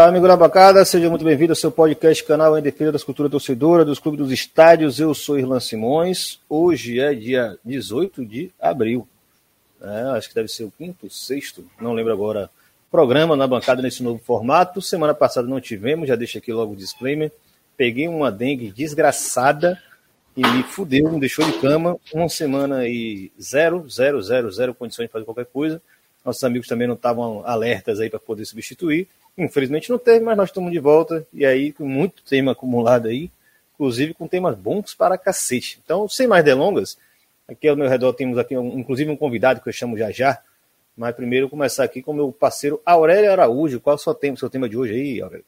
Salve, amigo da bancada, seja muito bem-vindo ao seu podcast canal em defesa das culturas torcedoras, dos clubes dos estádios. Eu sou Irlan Simões. Hoje é dia 18 de abril. É, acho que deve ser o quinto, sexto, não lembro agora. Programa na bancada nesse novo formato. Semana passada não tivemos, já deixo aqui logo o disclaimer. Peguei uma dengue desgraçada e me fudeu, me deixou de cama. Uma semana e zero, zero, zero, zero condições de fazer qualquer coisa. Nossos amigos também não estavam alertas aí para poder substituir. Infelizmente não teve, mas nós estamos de volta. E aí, com muito tema acumulado aí, inclusive com temas bons para cacete. Então, sem mais delongas, aqui ao meu redor temos aqui, inclusive, um convidado que eu chamo já já. Mas primeiro começar aqui com meu parceiro Aurélio Araújo. Qual é o seu tema, seu tema de hoje aí, Aurélio?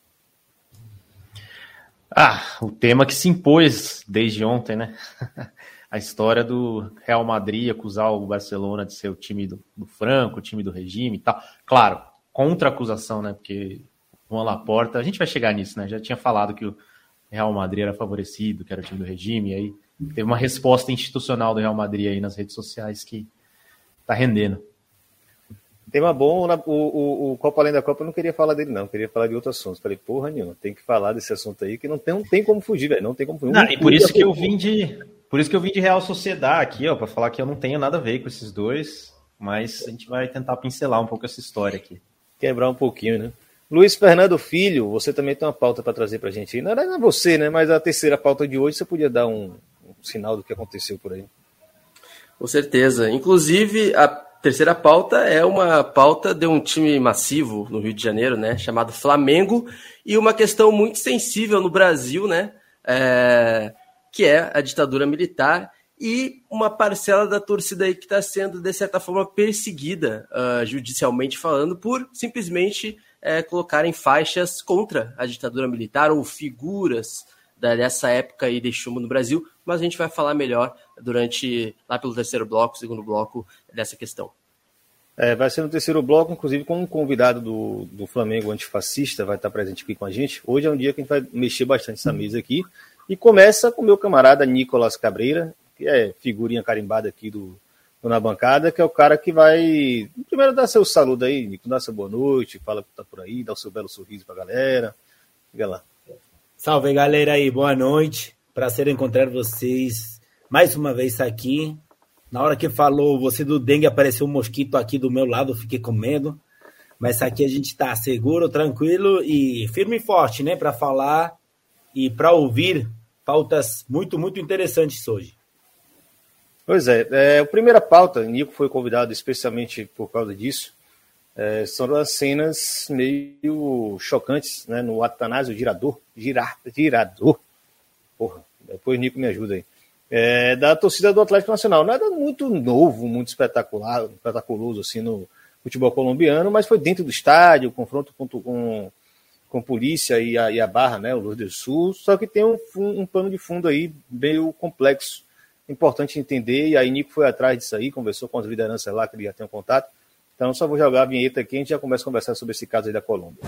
Ah, o tema que se impôs desde ontem, né? a história do Real Madrid acusar o Barcelona de ser o time do, do Franco, o time do regime e tal. Claro, contra-acusação, né? Porque Juan Laporta, a gente vai chegar nisso, né? Já tinha falado que o Real Madrid era favorecido, que era o time do regime, e aí teve uma resposta institucional do Real Madrid aí nas redes sociais que tá rendendo. Tema bom, o, o, o Copa Além da Copa eu não queria falar dele, não, eu queria falar de outro assunto. Falei, porra nenhuma, tem que falar desse assunto aí que não tem, não tem como fugir, velho. Não tem como fugir. Não, e por isso que eu vim de. Por isso que eu vim de Real Sociedade aqui, ó, para falar que eu não tenho nada a ver com esses dois, mas a gente vai tentar pincelar um pouco essa história aqui quebrar um pouquinho, né? Luiz Fernando Filho, você também tem uma pauta para trazer para a gente. Não era você, né? Mas a terceira pauta de hoje, você podia dar um, um sinal do que aconteceu por aí. Com certeza. Inclusive, a terceira pauta é uma pauta de um time massivo no Rio de Janeiro, né? Chamado Flamengo. E uma questão muito sensível no Brasil, né? É, que é a ditadura militar e uma parcela da torcida aí que está sendo, de certa forma, perseguida, uh, judicialmente falando, por simplesmente uh, colocarem faixas contra a ditadura militar ou figuras dessa época aí de chumbo no Brasil, mas a gente vai falar melhor durante, lá pelo terceiro bloco, segundo bloco, dessa questão. É, vai ser no terceiro bloco, inclusive com um convidado do, do Flamengo antifascista, vai estar presente aqui com a gente. Hoje é um dia que a gente vai mexer bastante essa mesa aqui. E começa com o meu camarada Nicolas Cabreira, que é figurinha carimbada aqui do, do, Na Bancada, que é o cara que vai primeiro dar seu saludo aí, Nico, dá seu boa noite, fala que tá por aí, dá o seu belo sorriso pra galera. Fica lá. Salve galera aí, boa noite. Prazer encontrar vocês mais uma vez aqui. Na hora que falou você do dengue, apareceu um mosquito aqui do meu lado, fiquei com medo. Mas aqui a gente tá seguro, tranquilo e firme e forte, né, para falar e para ouvir pautas muito, muito interessantes hoje. Pois é, é, a primeira pauta, Nico foi convidado especialmente por causa disso, é, são as cenas meio chocantes né, no Atanásio Girador, Girar, Girador, porra, depois Nico me ajuda aí, é, da torcida do Atlético Nacional. Nada muito novo, muito espetacular, espetaculoso assim no futebol colombiano, mas foi dentro do estádio, confronto com, com, com polícia e a, e a Barra, né, o Luz do Sul, só que tem um, um pano de fundo aí meio complexo importante entender, e aí Nico foi atrás disso aí, conversou com as lideranças lá que ele já tem um contato. Então só vou jogar a vinheta aqui e a gente já começa a conversar sobre esse caso aí da Colômbia.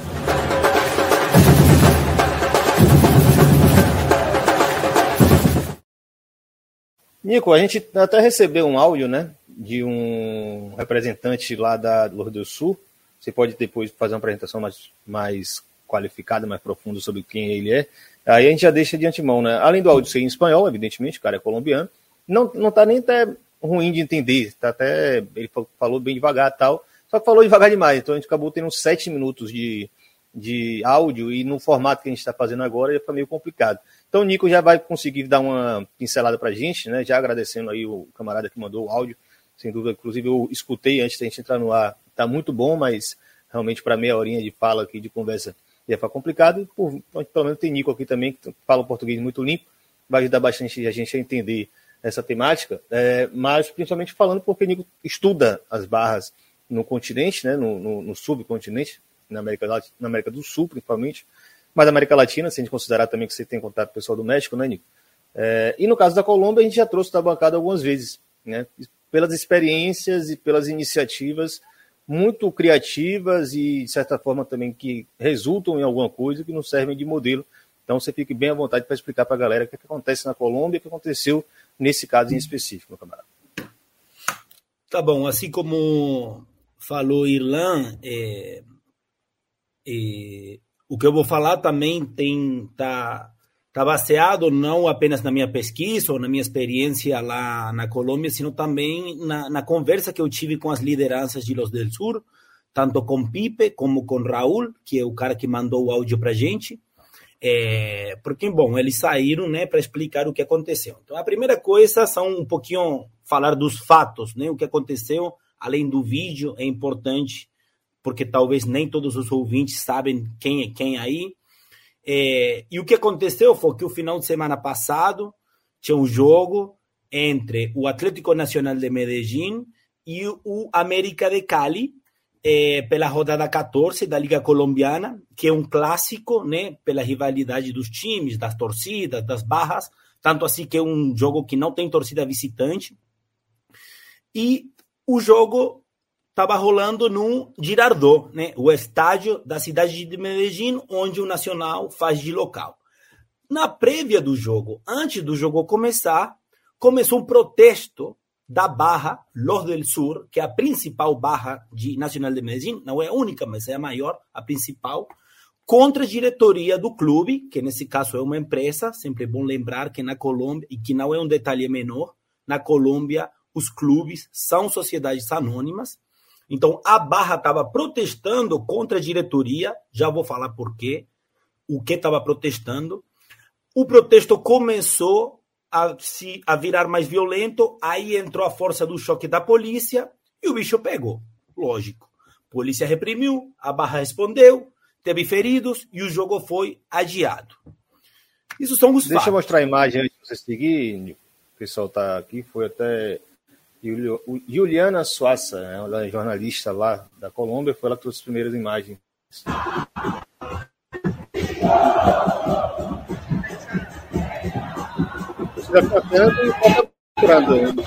Nico, a gente até recebeu um áudio, né, de um representante lá da Rio do Sul. Você pode depois fazer uma apresentação mais, mais qualificada, mais profunda sobre quem ele é. Aí a gente já deixa de antemão, né? Além do áudio ser em espanhol, evidentemente, o cara é colombiano não, não tá nem até ruim de entender, tá até, ele falou bem devagar tal, só que falou devagar demais, então a gente acabou tendo sete minutos de, de áudio e no formato que a gente está fazendo agora foi meio complicado. Então o Nico já vai conseguir dar uma pincelada para a gente, né? Já agradecendo aí o camarada que mandou o áudio, sem dúvida, inclusive eu escutei antes da gente entrar no ar, tá muito bom, mas realmente para meia horinha de fala aqui, de conversa, ia ficar complicado. E por, pelo menos tem Nico aqui também, que fala português muito limpo, vai ajudar bastante a gente a entender essa temática, é, mas principalmente falando porque Nico estuda as barras no continente, né, no, no, no subcontinente, na América, na América do Sul, principalmente, mas na América Latina, se a gente considerar também que você tem contato com o pessoal do México, né, Nico? É, e no caso da Colômbia, a gente já trouxe da bancada algumas vezes, né, pelas experiências e pelas iniciativas muito criativas e, de certa forma, também que resultam em alguma coisa que nos servem de modelo. Então, você fique bem à vontade para explicar para a galera o que, é que acontece na Colômbia o que aconteceu nesse caso em específico, meu camarada. Tá bom, assim como falou Irlan, é, é, o que eu vou falar também tem tá tá baseado não apenas na minha pesquisa ou na minha experiência lá na Colômbia, sino também na, na conversa que eu tive com as lideranças de Los del Sur, tanto com Pipe como com Raul, que é o cara que mandou o áudio para gente. É, porque, bom, eles saíram né, para explicar o que aconteceu. Então, a primeira coisa são um pouquinho falar dos fatos, né, o que aconteceu, além do vídeo, é importante, porque talvez nem todos os ouvintes sabem quem é quem aí. É, e o que aconteceu foi que o final de semana passado tinha um jogo entre o Atlético Nacional de Medellín e o América de Cali, é, pela rodada 14 da Liga Colombiana, que é um clássico, né, pela rivalidade dos times, das torcidas, das barras, tanto assim que é um jogo que não tem torcida visitante. E o jogo estava rolando no Girardot, né? o estádio da cidade de Medellín, onde o Nacional faz de local. Na prévia do jogo, antes do jogo começar, começou um protesto da barra Los del Sur, que é a principal barra de Nacional de Medellín, não é a única, mas é a maior, a principal, contra a diretoria do clube, que nesse caso é uma empresa, sempre é bom lembrar que na Colômbia, e que não é um detalhe menor, na Colômbia os clubes são sociedades anônimas, então, a Barra estava protestando contra a diretoria, já vou falar por quê, o que estava protestando. O protesto começou a, se, a virar mais violento, aí entrou a força do choque da polícia e o bicho pegou. Lógico. Polícia reprimiu, a Barra respondeu, teve feridos e o jogo foi adiado. Isso são os Deixa fatos. eu mostrar a imagem antes de você seguir. O pessoal está aqui, foi até Juliana Suaça, né, uma jornalista lá da Colômbia, foi ela que trouxe as primeiras imagens. Vai ficando e volta procurando.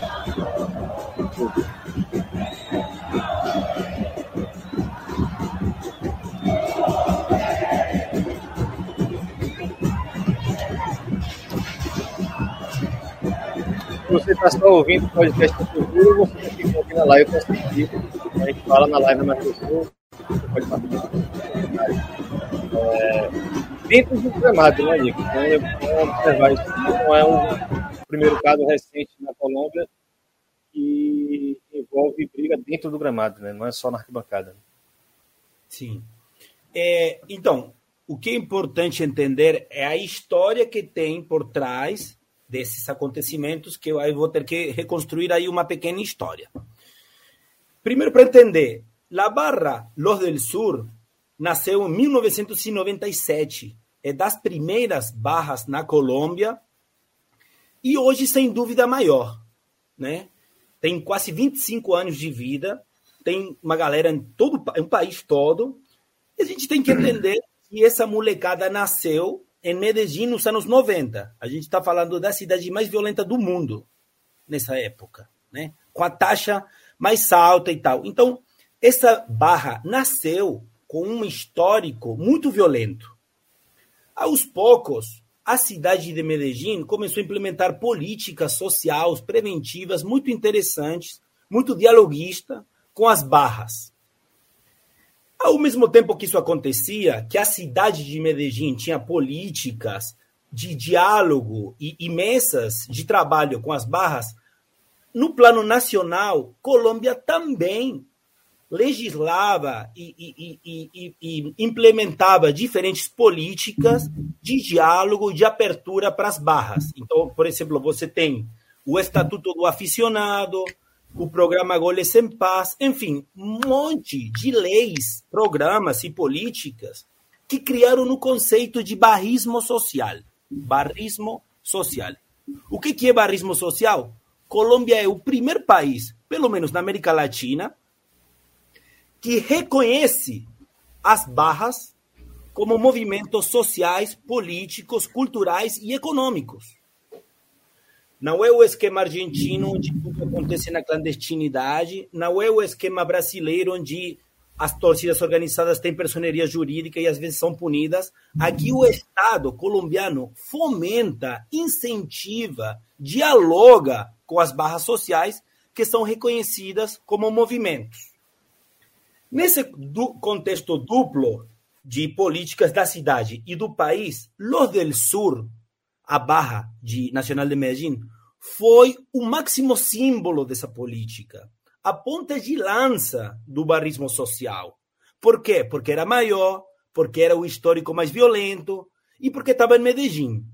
Se você está só ouvindo o podcast do futuro, você tem que ouvir na live para assistir. A gente fala na live na Mercosul, você pode participar. É, dentro do gramado, né, Nico? Então, é observar isso. Não é um primeiro caso recente na Colômbia que envolve briga dentro do gramado, né? Não é só na arquibancada. Sim. É, então, o que é importante entender é a história que tem por trás desses acontecimentos que eu vou ter que reconstruir aí uma pequena história. Primeiro, para entender, La Barra Los del Sur nasceu em 1997. É das primeiras barras na Colômbia e hoje, sem dúvida, maior. Né? Tem quase 25 anos de vida, tem uma galera em todo o país todo. E a gente tem que entender que essa molecada nasceu em Medellín nos anos 90. A gente está falando da cidade mais violenta do mundo nessa época, né? com a taxa mais alta e tal. Então, essa barra nasceu com um histórico muito violento. Aos poucos, a cidade de Medellín começou a implementar políticas sociais preventivas muito interessantes, muito dialoguista com as barras. Ao mesmo tempo que isso acontecia, que a cidade de Medellín tinha políticas de diálogo e, e mesas de trabalho com as barras, no plano nacional, Colômbia também legislava e, e, e, e, implementava diferentes políticas de diálogo, de abertura para as barras. Então, por exemplo, você tem o Estatuto do Aficionado, o programa Goles em Paz, enfim, um monte de leis, programas e políticas que criaram o conceito de barrismo social. Barrismo social. O que é barrismo social? Colômbia é o primeiro país, pelo menos na América Latina, que reconhece as barras como movimentos sociais, políticos, culturais e econômicos. Não é o esquema argentino onde tudo acontece na clandestinidade, não é o esquema brasileiro onde as torcidas organizadas têm personeria jurídica e às vezes são punidas. Aqui o Estado colombiano fomenta, incentiva, dialoga com as barras sociais que são reconhecidas como movimentos. Nesse contexto duplo de políticas da cidade e do país, Los del Sur a Barra de Nacional de Medellín, foi o máximo símbolo dessa política, a ponta de lança do barrismo social. Por quê? Porque era maior, porque era o histórico mais violento e porque estava em Medellín.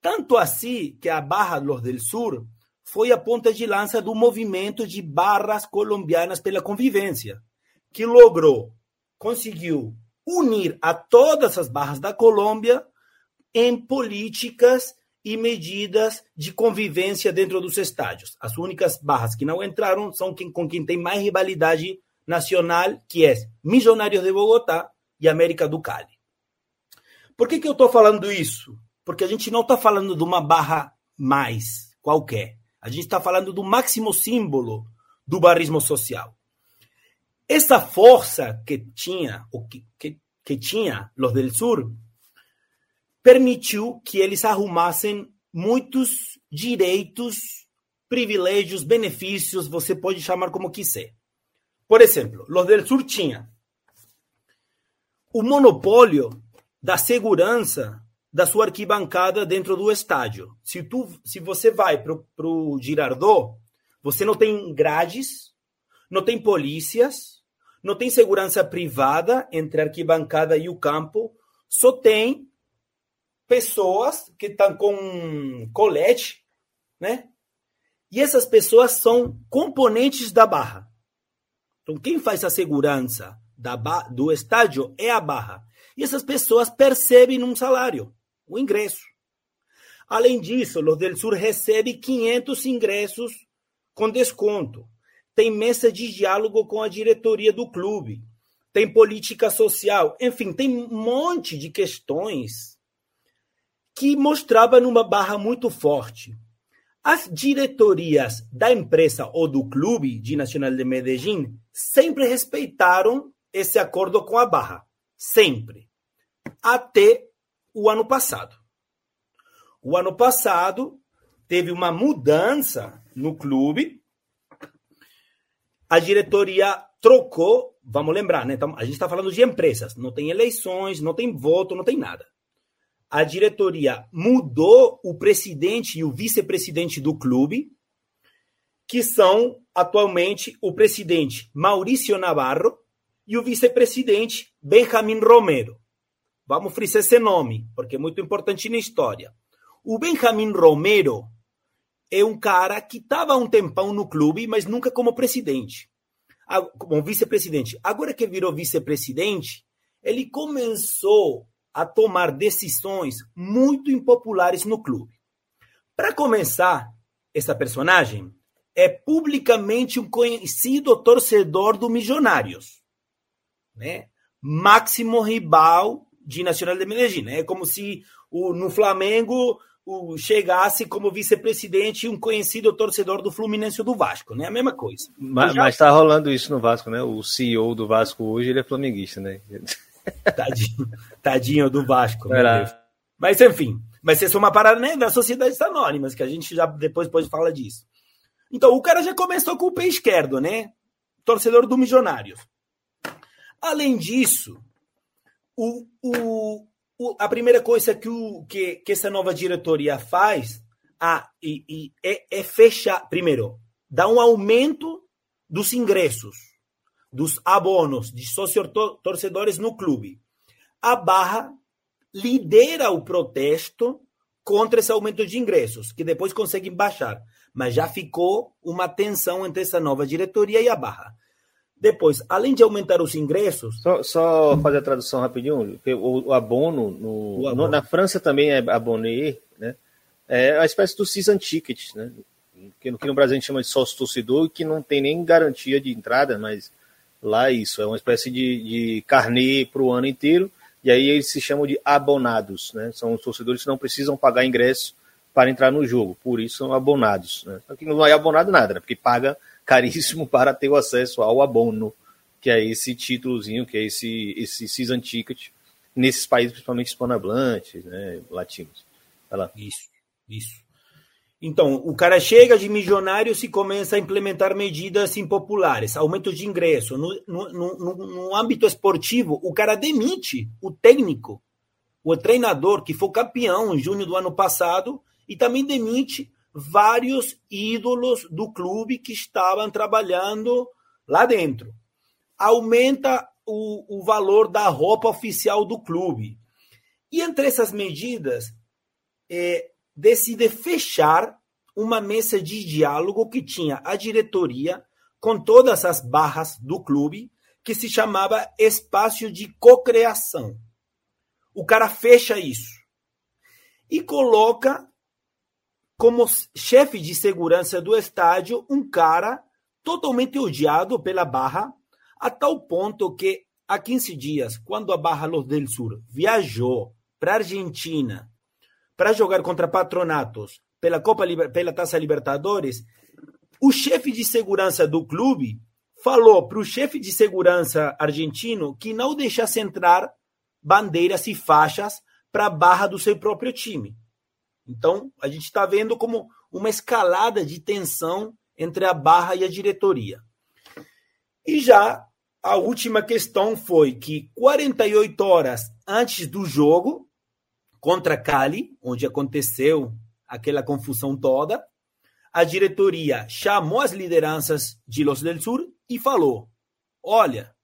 Tanto assim que a Barra Los del Sur foi a ponta de lança do movimento de barras colombianas pela convivência, que logrou, conseguiu unir a todas as barras da Colômbia em políticas e medidas de convivência dentro dos estádios. As únicas barras que não entraram são quem, com quem tem mais rivalidade nacional, que é Milionários de Bogotá e América do Cali. Por que, que eu estou falando isso? Porque a gente não está falando de uma barra mais qualquer. A gente está falando do máximo símbolo do barrismo social. Essa força que tinha, o que, que, que tinha los del Sur, permitiu que eles arrumassem muitos direitos, privilégios, benefícios, você pode chamar como quiser. Por exemplo, los del Sur tinha o monopólio da segurança da sua arquibancada dentro do estádio. Se, tu, se você vai para o Girardot, você não tem grades, não tem polícias, não tem segurança privada entre a arquibancada e o campo, só tem pessoas que estão com colete, né? E essas pessoas são componentes da barra. Então, quem faz a segurança da do estádio é a barra. E essas pessoas percebem um salário, o um ingresso. Além disso, os del Sur recebe 500 ingressos com desconto. Tem mesa de diálogo com a diretoria do clube. Tem política social. Enfim, tem um monte de questões que mostrava numa barra muito forte. As diretorias da empresa ou do clube de Nacional de Medellín sempre respeitaram esse acordo com a barra. Sempre. Até o ano passado. O ano passado teve uma mudança no clube. A diretoria trocou, vamos lembrar, né? Então, a gente está falando de empresas, não tem eleições, não tem voto, não tem nada a diretoria mudou o presidente e o vice-presidente do clube, que são atualmente o presidente Maurício Navarro e o vice-presidente Benjamin Romero. Vamos frisar esse nome, porque é muito importante na história. O Benjamin Romero é um cara que estava um tempão no clube, mas nunca como presidente, como vice-presidente. Agora que virou vice-presidente, ele começou a tomar decisões muito impopulares no clube. Para começar, essa personagem é publicamente um conhecido torcedor do Milionários, né? Máximo rival de Nacional de Medellín. É como se o, no Flamengo o, chegasse como vice-presidente um conhecido torcedor do Fluminense ou do Vasco, né? A mesma coisa. Mas, já... mas tá rolando isso no Vasco, né? O CEO do Vasco hoje ele é flamenguista, né? Tadinho, tadinho do Vasco. Mas enfim, mas isso é uma parada né, das sociedades anônimas, que a gente já depois pode falar disso. Então, o cara já começou com o pé esquerdo, né? Torcedor do Milionários. Além disso, o, o, o, a primeira coisa que, o, que, que essa nova diretoria faz ah, e, e é, é fechar. Primeiro, dá um aumento dos ingressos dos abonos de sócio-torcedores no clube. A Barra lidera o protesto contra esse aumento de ingressos, que depois conseguem baixar. mas já ficou uma tensão entre essa nova diretoria e a Barra. Depois, além de aumentar os ingressos. Só, só fazer a tradução rapidinho: o, o abono, no, o abono. No, na França também é aboné, né? É a espécie do season ticket, né? Que, que no Brasil a gente chama de sócio torcedor, que não tem nem garantia de entrada, mas lá é isso, é uma espécie de, de carnê para o ano inteiro, e aí eles se chamam de abonados, né? São os torcedores que não precisam pagar ingresso para entrar no jogo, por isso são abonados. Né? Aqui não é abonado nada, né? porque paga caríssimo para ter o acesso ao abono, que é esse títulozinho, que é esse, esse season ticket, nesses países, principalmente hispanohablantes, né, latinos. Vai lá. Isso, isso. Então, o cara chega de milionários e começa a implementar medidas impopulares, aumento de ingresso. No, no, no, no âmbito esportivo, o cara demite o técnico, o treinador que foi campeão em junho do ano passado e também demite vários ídolos do clube que estavam trabalhando lá dentro. Aumenta o, o valor da roupa oficial do clube. E entre essas medidas, é, decide fechar uma mesa de diálogo que tinha a diretoria com todas as barras do clube, que se chamava Espaço de Cocriação. O cara fecha isso e coloca como chefe de segurança do estádio um cara totalmente odiado pela Barra, a tal ponto que há 15 dias, quando a Barra Los del Sur viajou para Argentina para jogar contra Patronatos pela Copa pela Taça Libertadores, o chefe de segurança do clube falou para o chefe de segurança argentino que não deixasse entrar bandeiras e faixas para a barra do seu próprio time. Então, a gente está vendo como uma escalada de tensão entre a barra e a diretoria. E já a última questão foi que 48 horas antes do jogo contra Cali, onde aconteceu aquela confusão toda, a diretoria chamou as lideranças de Los del Sur e falou: Olha,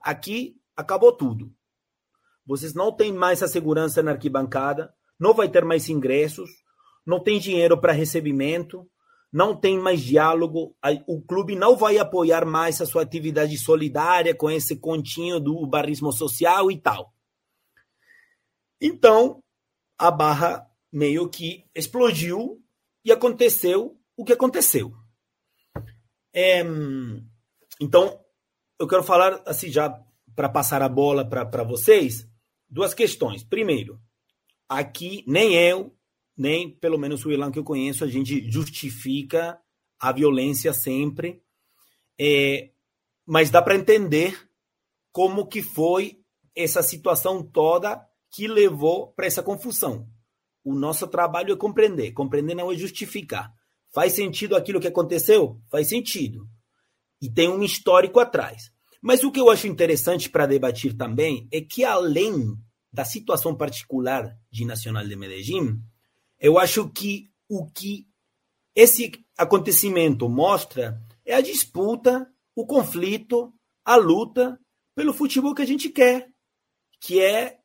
aqui acabou tudo. Vocês não têm mais a segurança na arquibancada, não vai ter mais ingressos, não tem dinheiro para recebimento, não tem mais diálogo, o clube não vai apoiar mais a sua atividade solidária com esse continho do barismo social e tal. Então, a barra meio que explodiu e aconteceu o que aconteceu. É, então, eu quero falar, assim, já para passar a bola para vocês, duas questões. Primeiro, aqui nem eu, nem pelo menos o Ilan que eu conheço, a gente justifica a violência sempre, é, mas dá para entender como que foi essa situação toda que levou para essa confusão. O nosso trabalho é compreender, compreender não é justificar. Faz sentido aquilo que aconteceu? Faz sentido. E tem um histórico atrás. Mas o que eu acho interessante para debater também é que, além da situação particular de Nacional de Medellín, eu acho que o que esse acontecimento mostra é a disputa, o conflito, a luta pelo futebol que a gente quer, que é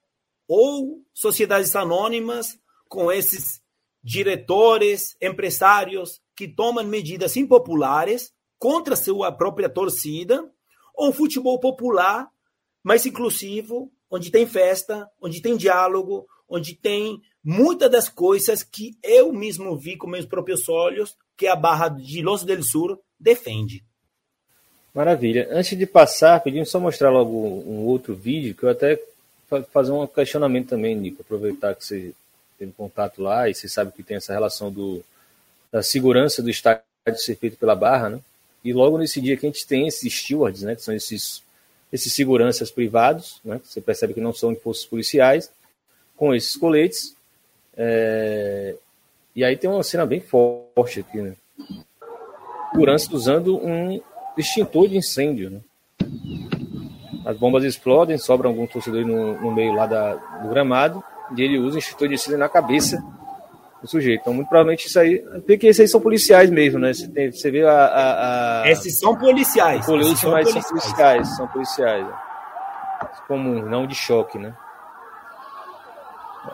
ou sociedades anônimas com esses diretores, empresários que tomam medidas impopulares contra sua própria torcida, ou um futebol popular mais inclusivo, onde tem festa, onde tem diálogo, onde tem muitas das coisas que eu mesmo vi com meus próprios olhos que a Barra de Los del Sur defende. Maravilha. Antes de passar, pedimos só mostrar logo um outro vídeo que eu até fazer um questionamento também, Nico. Aproveitar que você teve contato lá e você sabe que tem essa relação do, da segurança do estádio ser feito pela Barra, né? E logo nesse dia que a gente tem esses stewards, né? Que são esses esses seguranças privados, né, você percebe que não são impostos policiais, com esses coletes. É... E aí tem uma cena bem forte aqui, né? Segurança usando um extintor de incêndio, né? As bombas explodem, sobra algum torcedor no, no meio lá da, do gramado, e ele usa o extintor de incêndio na cabeça do sujeito. Então, muito provavelmente isso aí. Porque esses aí são policiais mesmo, né? Você, tem, você vê a, a, a... Esses são policiais. Polícia, são mas policiais. são policiais, são policiais. Comum, não de choque, né?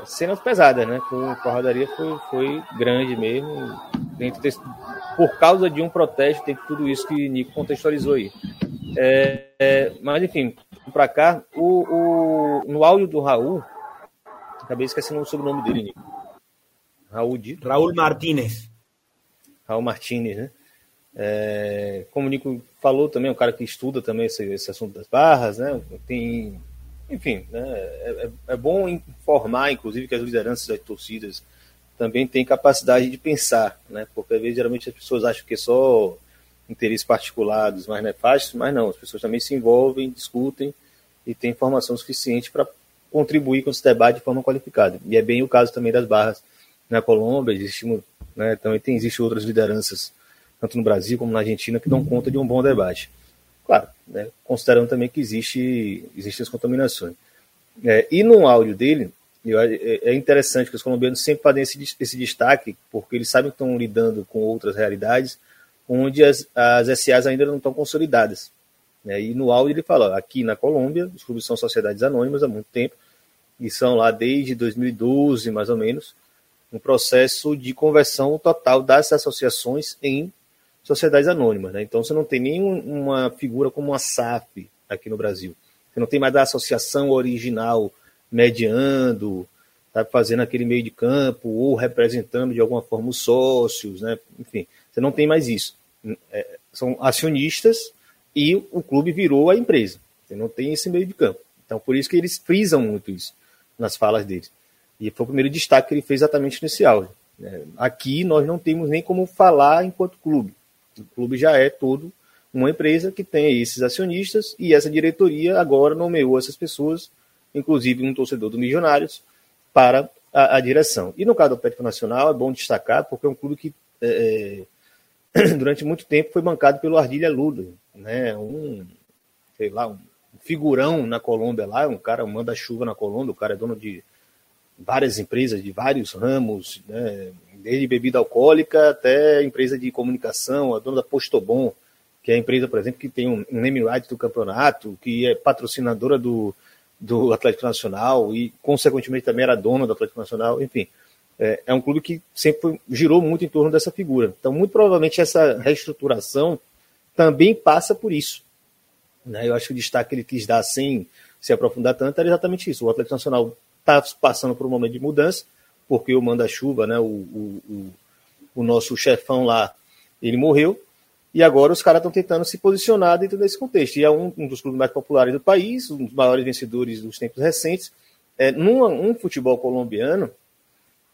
Cenas pesadas, né? Com a rodaria foi, foi grande mesmo. Dentro desse, por causa de um protesto, tem tudo isso que o Nico contextualizou aí. É, é, mas, enfim, para cá, o, o, no áudio do Raul, acabei esquecendo o sobrenome dele, Nico. Raul de... Raul Martínez. Raul Martínez, né? É, como o Nico falou também, é um cara que estuda também esse, esse assunto das barras, né? Tem, enfim, né? É, é, é bom informar, inclusive, que as lideranças das torcidas também têm capacidade de pensar, né? Porque às vezes geralmente as pessoas acham que é só interesses particulares mais nefastos, mas não, as pessoas também se envolvem, discutem e têm informação suficiente para contribuir com esse debate de forma qualificada. E é bem o caso também das barras na Colômbia, existe, né, também tem, outras lideranças, tanto no Brasil como na Argentina, que dão conta de um bom debate. Claro, né, considerando também que existe, existem as contaminações. É, e no áudio dele, é, é interessante que os colombianos sempre fazem esse, esse destaque, porque eles sabem que estão lidando com outras realidades, onde as, as SAs ainda não estão consolidadas. Né? E no áudio ele fala, aqui na Colômbia, os clubes são sociedades anônimas há muito tempo, e são lá desde 2012, mais ou menos, um processo de conversão total das associações em sociedades anônimas. Né? Então você não tem nenhuma figura como uma SAF aqui no Brasil. Você não tem mais a associação original mediando, tá, fazendo aquele meio de campo ou representando de alguma forma os sócios, né? enfim, você não tem mais isso. É, são acionistas e o clube virou a empresa. Você não tem esse meio de campo. Então por isso que eles frisam muito isso nas falas deles. E foi o primeiro destaque que ele fez exatamente nesse áudio. Né? Aqui nós não temos nem como falar enquanto clube. O clube já é todo uma empresa que tem esses acionistas e essa diretoria agora nomeou essas pessoas, inclusive um torcedor do Milionários, para a, a direção. E no caso do Atlético Nacional é bom destacar porque é um clube que é, é durante muito tempo foi bancado pelo Ardilha Ludo, né? Um, sei lá, um figurão na Colômbia lá, um cara manda chuva na Colômbia, o cara é dono de várias empresas de vários ramos, né, desde bebida alcoólica até empresa de comunicação, a dona da Postobon, que é a empresa, por exemplo, que tem um name right do campeonato, que é patrocinadora do, do Atlético Nacional e, consequentemente, também era dona do Atlético Nacional, enfim. É, é um clube que sempre girou muito em torno dessa figura. Então, muito provavelmente, essa reestruturação também passa por isso. Né? Eu acho que o destaque que ele quis dar sem se aprofundar tanto era exatamente isso. O Atlético Nacional está passando por um momento de mudança, porque o manda-chuva, né, o, o, o, o nosso chefão lá, ele morreu, e agora os caras estão tentando se posicionar dentro desse contexto. E é um, um, dos clubes mais populares do país, um dos maiores vencedores dos tempos recentes, é, num um futebol colombiano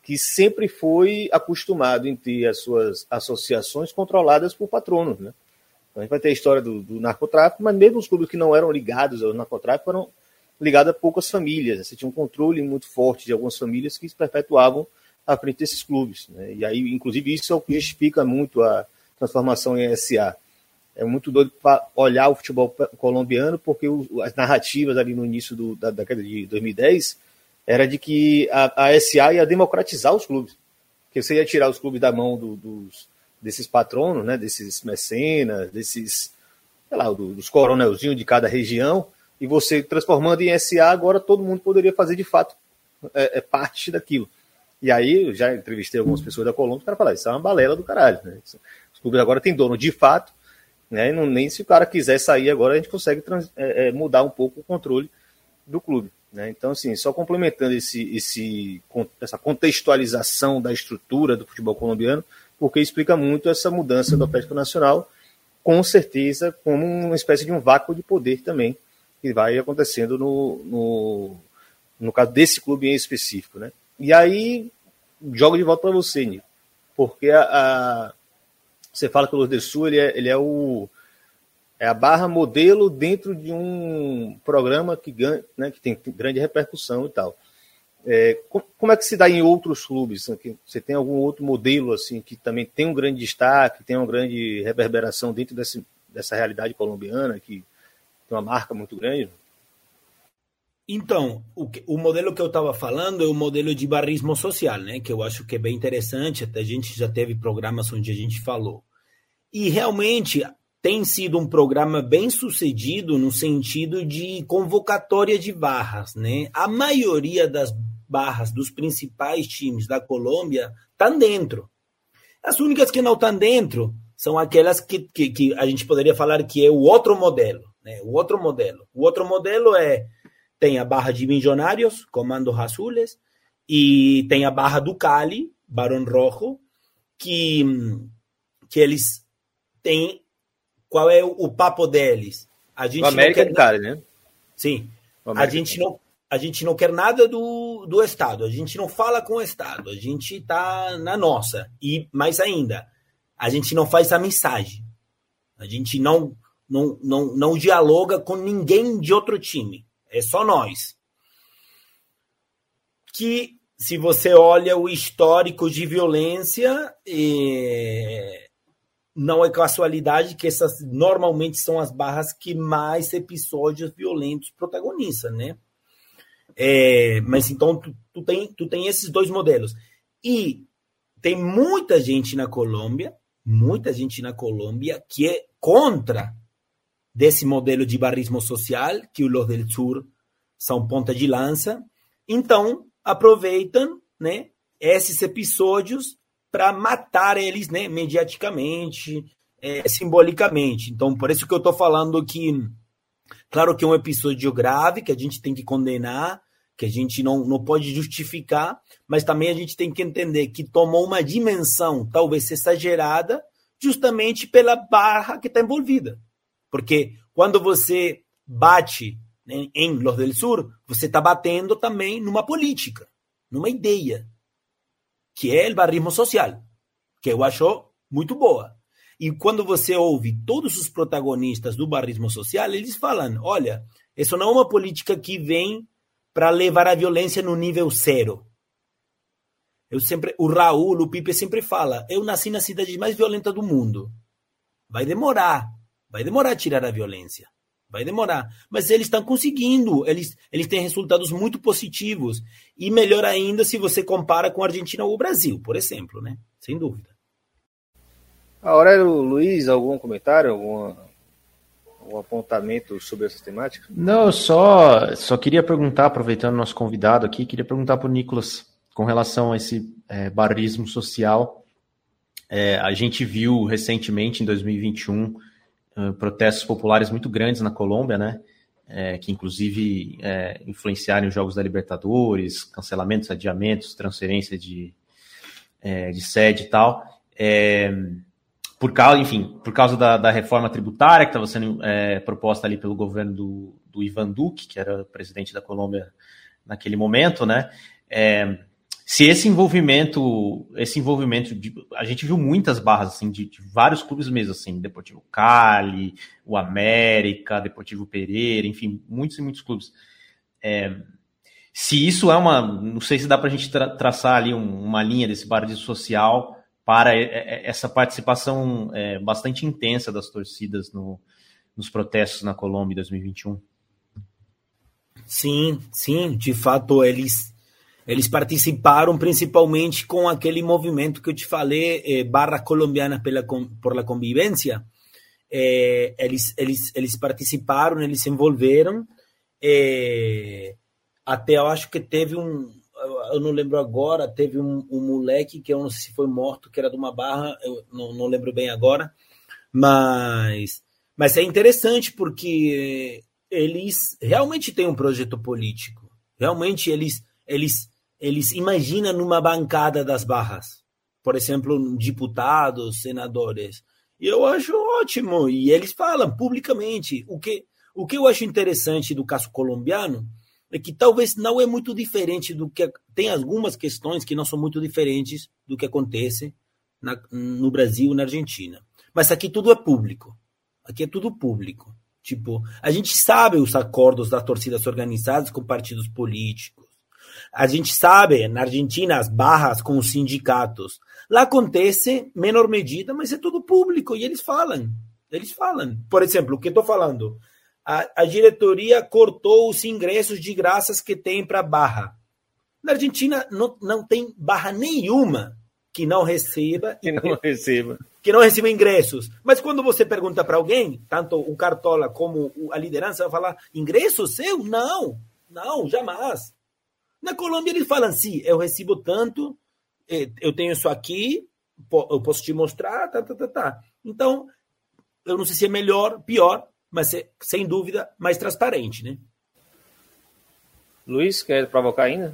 que sempre foi acostumado em ter as suas associações controladas por patronos. Né? Então a gente vai ter a história do, do narcotráfico, mas mesmo os clubes que não eram ligados ao narcotráfico eram ligado a poucas famílias. Né? Você tinha um controle muito forte de algumas famílias que se perpetuavam à frente desses clubes. Né? E aí, inclusive, isso é o que justifica muito a transformação em SA. É muito doido olhar o futebol colombiano, porque as narrativas ali no início do, da década de 2010 era de que a, a SA ia democratizar os clubes. Que você ia tirar os clubes da mão do, dos, desses patronos, né, desses mecenas, desses, sei lá, dos coronelzinhos de cada região, e você transformando em SA, agora todo mundo poderia fazer de fato é, é parte daquilo. E aí, eu já entrevistei algumas pessoas da Colômbia, o cara isso é uma balela do caralho. Né? Os clubes agora têm dono de fato, né? Não, nem se o cara quiser sair agora, a gente consegue trans, é, é, mudar um pouco o controle do clube. Né? Então, assim, só complementando esse, esse, essa contextualização da estrutura do futebol colombiano, porque explica muito essa mudança do Atlético Nacional, com certeza, como uma espécie de um vácuo de poder também, que vai acontecendo no, no, no caso desse clube em específico, né? E aí, jogo de volta para você, Nico, porque a, a, você fala que o Lourdes Sul ele é, ele é o é a barra modelo dentro de um programa que, ganha, né, que tem grande repercussão e tal. É, como é que se dá em outros clubes? Assim, você tem algum outro modelo assim que também tem um grande destaque, tem uma grande reverberação dentro desse, dessa realidade colombiana que uma marca muito grande? Então, o, que, o modelo que eu estava falando é o modelo de barrismo social, né? Que eu acho que é bem interessante. Até a gente já teve programas onde a gente falou. E realmente tem sido um programa bem sucedido no sentido de convocatória de barras, né? A maioria das barras dos principais times da Colômbia estão dentro. As únicas que não estão dentro são aquelas que, que, que, a gente poderia falar que é o outro modelo. Né? O outro modelo. O outro modelo é tem a barra de milionários, comandos azules, e tem a barra do Cali, Barão Rojo, que, que eles têm. Qual é o, papo deles? A gente o América quer... Cali, né? Sim. A gente, não, a gente não quer nada do, do Estado, a gente não fala com o Estado, a gente está na nossa. E mais ainda, a gente não faz a mensagem. A gente não, não, não, não dialoga com ninguém de outro time. É só nós. Que, se você olha o histórico de violência, é... não é casualidade que essas normalmente são as barras que mais episódios violentos protagonizam, né? É... mas então tu, tu, tem, tu tem esses dois modelos. E tem muita gente na Colômbia, muita gente na Colômbia que é contra desse modelo de barrismo social, que os del Sur são ponta de lança. Então, aproveitam né, esses episódios para matar eles né, mediaticamente, é, simbolicamente. Então, por isso que eu estou falando que, claro que é um episódio grave, que a gente tem que condenar, que a gente não, não pode justificar, mas também a gente tem que entender que tomou uma dimensão talvez exagerada, justamente pela barra que está envolvida. Porque quando você bate né, em Los del Sur, você está batendo também numa política, numa ideia, que é o barrismo social, que eu acho muito boa. E quando você ouve todos os protagonistas do barrismo social, eles falam: olha, isso não é uma política que vem para levar a violência no nível zero. Eu sempre, o Raul, o Pipe sempre fala: eu nasci na cidade mais violenta do mundo. Vai demorar, Vai demorar a tirar a violência. Vai demorar. Mas eles estão conseguindo. Eles, eles têm resultados muito positivos. E melhor ainda se você compara com a Argentina ou o Brasil, por exemplo, né? Sem dúvida. Aurélio Luiz, algum comentário, alguma, algum apontamento sobre essa temática? Não, só, só queria perguntar, aproveitando o nosso convidado aqui, queria perguntar para o Nicolas com relação a esse é, barismo social. É, a gente viu recentemente, em 2021, protestos populares muito grandes na Colômbia, né? É, que inclusive é, influenciaram os jogos da Libertadores, cancelamentos, adiamentos, transferência de, é, de sede e tal. É, por causa, enfim, por causa da, da reforma tributária que estava sendo é, proposta ali pelo governo do, do Ivan Duque, que era presidente da Colômbia naquele momento, né? É, se esse envolvimento, esse envolvimento de, a gente viu muitas barras assim de, de, vários clubes mesmo assim, Deportivo Cali, o América, Deportivo Pereira, enfim, muitos e muitos clubes. É, se isso é uma, não sei se dá para a gente tra traçar ali um, uma linha desse barrismo social para essa participação é, bastante intensa das torcidas no, nos protestos na Colômbia em 2021. Sim, sim, de fato eles eles participaram principalmente com aquele movimento que eu te falei, eh, Barra Colombiana pela, por la Convivência. Eh, eles, eles, eles participaram, eles se envolveram. Eh, até eu acho que teve um, eu não lembro agora, teve um, um, moleque que eu não sei se foi morto, que era de uma barra, eu não, não lembro bem agora, mas, mas é interessante porque eles realmente têm um projeto político, realmente eles, eles eles imaginam numa bancada das barras, por exemplo, deputados, senadores. E eu acho ótimo. E eles falam publicamente. O que, o que eu acho interessante do caso colombiano é que talvez não é muito diferente do que. Tem algumas questões que não são muito diferentes do que acontece na, no Brasil e na Argentina. Mas aqui tudo é público. Aqui é tudo público. Tipo, a gente sabe os acordos das torcidas organizadas com partidos políticos a gente sabe, na Argentina, as barras com os sindicatos. Lá acontece, menor medida, mas é tudo público e eles falam. Eles falam. Por exemplo, o que estou falando? A, a, diretoria cortou os ingressos de graças que tem para barra. Na Argentina não, não tem barra nenhuma que não receba que não receba que não receba ingressos. Mas quando você pergunta para alguém, tanto o Cartola como a liderança vai falar ingresso seu? Não, não, jamais. Na Colômbia eles falam assim: eu recebo tanto, eh, eu tenho isso aqui, eu posso te mostrar, tá, tá, tá, tá. Então, eu não sei se é melhor, pior, mas é, sem dúvida mais transparente, né? Luiz, quer provocar ainda?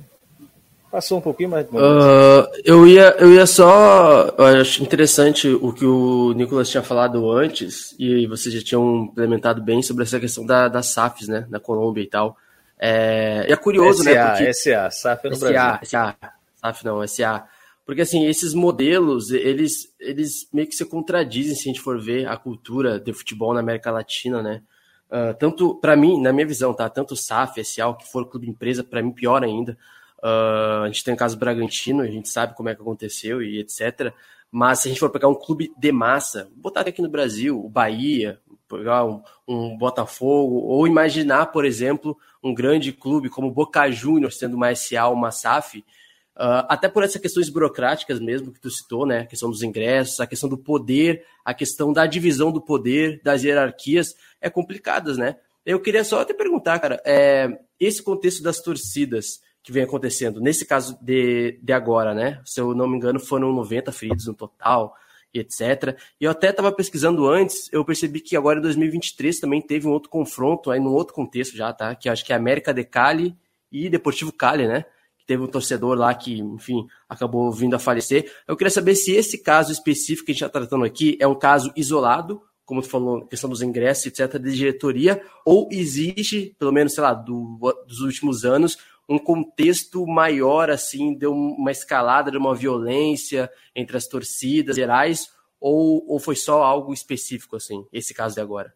Passou um pouquinho mais. Uh, eu, ia, eu ia só. Eu acho interessante o que o Nicolas tinha falado antes, e vocês já tinham implementado bem sobre essa questão da, das SAFs, né? Na Colômbia e tal. É, é curioso, SA, né? Porque... SA, SAF no SA, Brasil. SA, SAF não, SA. Porque assim, esses modelos, eles, eles meio que se contradizem se a gente for ver a cultura de futebol na América Latina, né? Uh, tanto, para mim, na minha visão, tá? Tanto SAF, SA, o que for clube empresa, para mim, pior ainda Uh, a gente tem o caso Bragantino, a gente sabe como é que aconteceu e etc. Mas se a gente for pegar um clube de massa, botar aqui no Brasil, o Bahia, pegar um, um Botafogo, ou imaginar, por exemplo, um grande clube como Boca Juniors sendo uma SA, uma SAF, uh, até por essas questões burocráticas mesmo que tu citou, né? A questão dos ingressos, a questão do poder, a questão da divisão do poder, das hierarquias, é complicadas, né? Eu queria só te perguntar, cara, é, esse contexto das torcidas, que vem acontecendo. Nesse caso de, de agora, né? Se eu não me engano, foram 90 feridos no total e etc. E eu até estava pesquisando antes, eu percebi que agora em 2023 também teve um outro confronto, aí num outro contexto já, tá? Que acho que é América de Cali e Deportivo Cali, né? Teve um torcedor lá que, enfim, acabou vindo a falecer. Eu queria saber se esse caso específico que a gente está tratando aqui é um caso isolado, como tu falou, questão dos ingressos, etc., de diretoria, ou existe, pelo menos, sei lá, do, dos últimos anos, um contexto maior, assim, deu uma escalada de uma violência entre as torcidas gerais, ou, ou foi só algo específico, assim, esse caso de agora?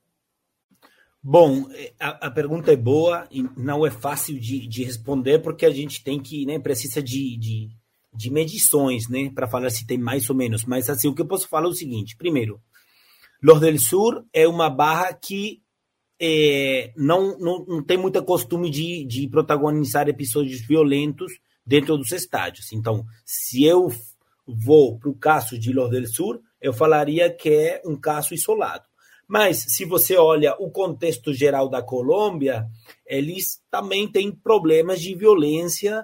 Bom, a, a pergunta é boa e não é fácil de, de, responder, porque a gente tem que, né, precisa de, de, de medições, né, para falar se tem mais ou menos. Mas, assim, o que eu posso falar é o seguinte: primeiro, Los del Sur é uma barra que é, não, não, não, tem muita costume de, de protagonizar episódios violentos dentro dos estádios. Então, se eu vou para o caso de Los del Sur, eu falaria que é um caso isolado. Mas, se você olha o contexto geral da Colômbia, eles também têm problemas de violência,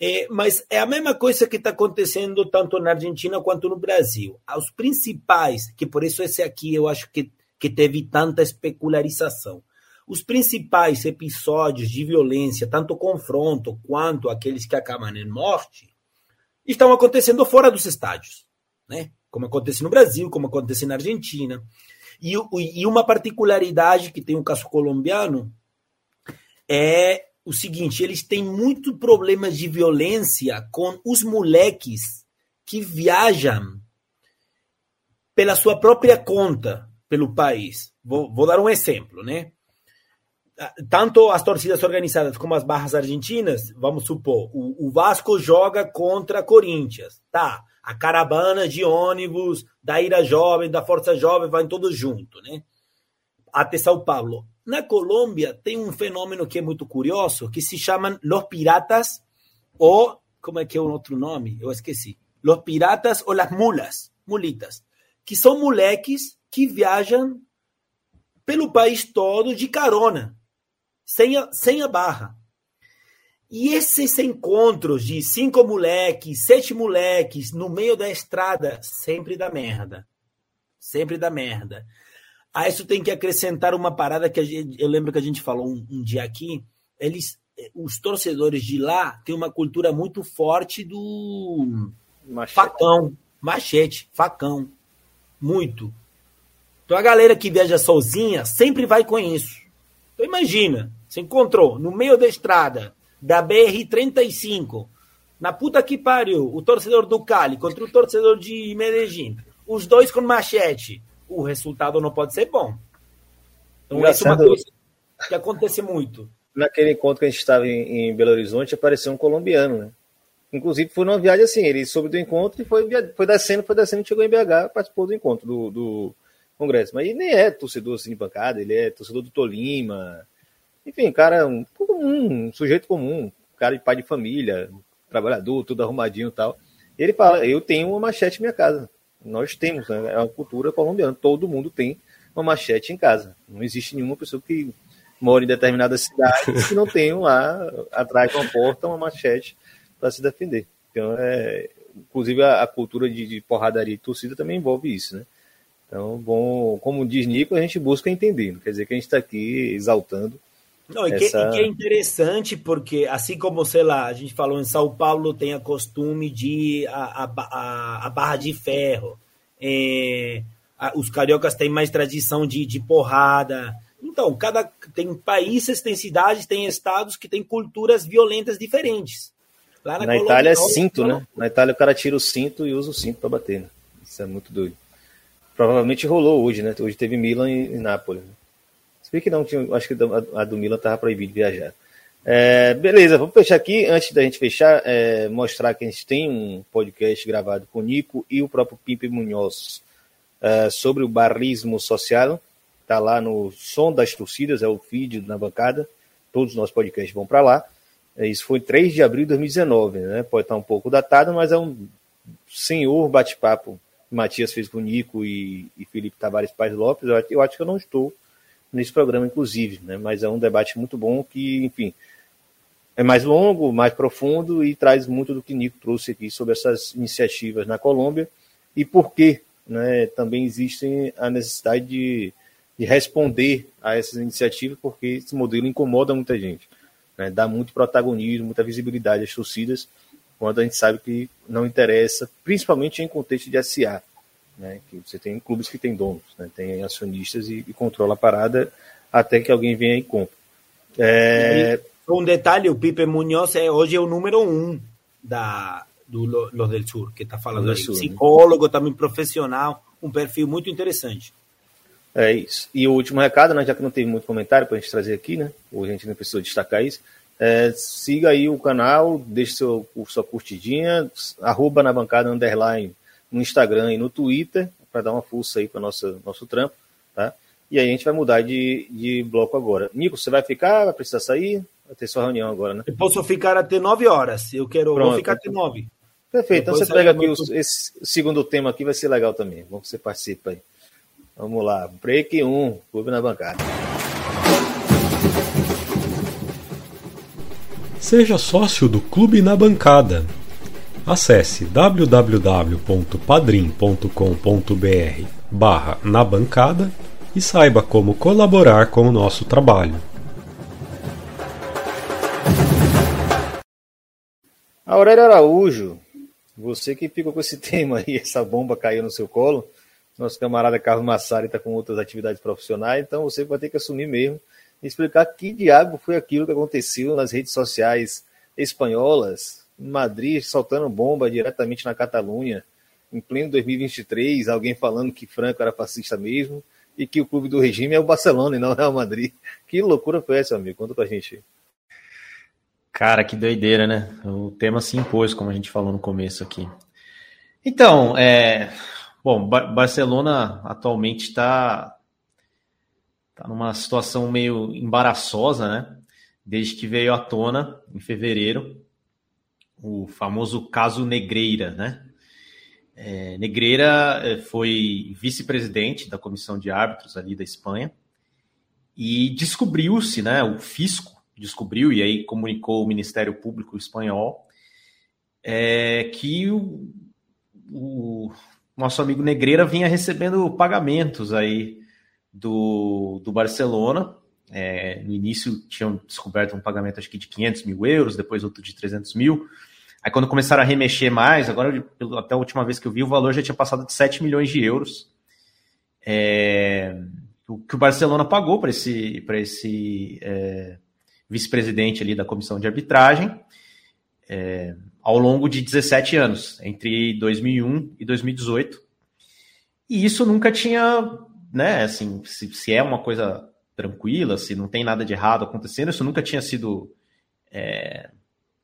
é, mas é a mesma coisa que está acontecendo tanto na Argentina quanto no Brasil. Os principais, que por isso esse aqui eu acho que que teve tanta especularização. Os principais episódios de violência, tanto confronto quanto aqueles que acabam em morte, estão acontecendo fora dos estádios, né? como acontece no Brasil, como acontece na Argentina. E, e uma particularidade que tem o caso colombiano é o seguinte: eles têm muito problemas de violência com os moleques que viajam pela sua própria conta pelo país. Vou, vou dar um exemplo, né? Tanto as torcidas organizadas como as barras argentinas, vamos supor, o, o Vasco joga contra Corinthians, tá? A caravana de ônibus da Ira Jovem, da Força Jovem, vai todos junto, né? Até São Paulo. Na Colômbia tem um fenômeno que é muito curioso, que se chamam Los Piratas, ou, como é que é o outro nome? Eu esqueci. Los Piratas ou Las Mulas, mulitas, que são moleques que viajam pelo país todo de carona, sem a, sem a barra. E esses encontros de cinco moleques, sete moleques no meio da estrada, sempre dá merda. Sempre dá merda. A isso tem que acrescentar uma parada que gente, eu lembro que a gente falou um, um, dia aqui. Eles, os torcedores de lá têm uma cultura muito forte do machete. facão, machete, facão, muito. Então a galera que viaja sozinha sempre vai com isso. Então imagina, você encontrou no meio da estrada da BR-35, na puta que pariu, o torcedor do Cali contra o torcedor de Medellín, os dois com machete. O resultado não pode ser bom. Então essa é uma coisa que acontece muito. Naquele encontro que a gente estava em, em Belo Horizonte, apareceu um colombiano, né? Inclusive foi numa viagem assim, ele soube do encontro e foi, foi descendo, foi descendo, chegou em BH, participou do encontro do, do Congresso. Mas ele nem é torcedor assim de bancada, ele é torcedor do Tolima. Enfim, cara, um, comum, um sujeito comum, cara de pai de família, trabalhador, tudo arrumadinho e tal. Ele fala: Eu tenho uma machete em minha casa. Nós temos, né? é uma cultura colombiana, todo mundo tem uma machete em casa. Não existe nenhuma pessoa que mora em determinada cidade que não tenha lá atrás de uma porta uma machete para se defender. Então, é, inclusive a, a cultura de, de, porradaria e torcida também envolve isso, né? Então, bom, como diz Nico, a gente busca entender, não quer dizer que a gente está aqui exaltando. Não, e, essa... que, e que é interessante porque, assim como, sei lá, a gente falou em São Paulo tem a costume de a, a, a barra de ferro, é, a, os cariocas têm mais tradição de, de porrada, então, cada tem países, tem cidades, tem estados que têm culturas violentas diferentes. Lá na, na Colômbia, Itália é cinto, né? Na Itália o cara tira o cinto e usa o cinto para bater. Né? Isso é muito doido. Provavelmente rolou hoje, né? Hoje teve Milan e, e Nápoles. Né? Se que não, tinha, acho que a, do Milan estava proibido de viajar. É, beleza, vamos fechar aqui. Antes da gente fechar, é, mostrar que a gente tem um podcast gravado com o Nico e o próprio Pipe Munhoz é, sobre o barrismo social Está lá no Som das Torcidas, é o feed na bancada. Todos os nossos podcasts vão para lá. É, isso foi 3 de abril de 2019, né? Pode estar um pouco datado, mas é um senhor bate-papo que Matias fez com o Nico e, e Felipe Tavares Paz Lopes. Eu, eu, acho que eu não estou nesse programa, inclusive, né? Mas é um debate muito bom que, enfim, é mais longo, mais profundo e traz muito do que Nico trouxe aqui sobre essas iniciativas na Colômbia e por que né, também existe a necessidade de de responder a essas iniciativas, porque esse modelo incomoda muita gente. Né? Dá muito protagonismo, muita visibilidade às torcidas, quando a gente sabe que não interessa, principalmente em contexto de SA. Né? Que você tem clubes que têm donos, né? tem acionistas e, e controla a parada até que alguém venha e compre. É... Um detalhe, o Pipe Munhoz é, hoje é o número um da, do Los del Sur, que está falando aí. Sul, né? Psicólogo, né? também profissional, um perfil muito interessante. É isso. E o último recado, né, já que não teve muito comentário para a gente trazer aqui, né? A gente não precisou destacar isso. É, siga aí o canal, deixe seu, sua curtidinha, arroba na bancada underline no Instagram e no Twitter, para dar uma força aí para nosso nosso trampo, tá? E aí a gente vai mudar de, de bloco agora. Nico, você vai ficar? Vai precisar sair? Vai ter sua reunião agora, né? Eu posso ficar até 9 horas. Eu quero Pronto. vou ficar até 9. Perfeito. Depois então você pega aqui muito... o, esse segundo tema aqui, vai ser legal também. Vamos que você participe aí. Vamos lá, break 1, Clube na Bancada. Seja sócio do Clube na Bancada. Acesse www.padrim.com.br barra na bancada e saiba como colaborar com o nosso trabalho. Aurélio Araújo, você que ficou com esse tema aí, essa bomba caiu no seu colo, nosso camarada Carlos Massari está com outras atividades profissionais, então você vai ter que assumir mesmo e explicar que diabo foi aquilo que aconteceu nas redes sociais espanholas, em Madrid, soltando bomba diretamente na Catalunha, em pleno 2023, alguém falando que Franco era fascista mesmo e que o clube do regime é o Barcelona e não o Real Madrid. Que loucura foi essa, amigo? Conta pra gente. Cara, que doideira, né? O tema se impôs, como a gente falou no começo aqui. Então, é, Bom, Barcelona atualmente está tá numa situação meio embaraçosa, né? Desde que veio à tona, em fevereiro, o famoso caso Negreira, né? É, Negreira é, foi vice-presidente da comissão de árbitros ali da Espanha e descobriu-se, né? O fisco descobriu e aí comunicou o Ministério Público espanhol é, que o, o nosso amigo Negreira vinha recebendo pagamentos aí do, do Barcelona. É, no início tinham descoberto um pagamento acho que de 500 mil euros, depois outro de 300 mil. Aí quando começaram a remexer mais, agora até a última vez que eu vi, o valor já tinha passado de 7 milhões de euros. É, o que o Barcelona pagou para esse, esse é, vice-presidente ali da comissão de arbitragem. É, ao longo de 17 anos, entre 2001 e 2018. E isso nunca tinha, né, assim, se, se, é uma coisa tranquila, se não tem nada de errado acontecendo, isso nunca tinha sido é,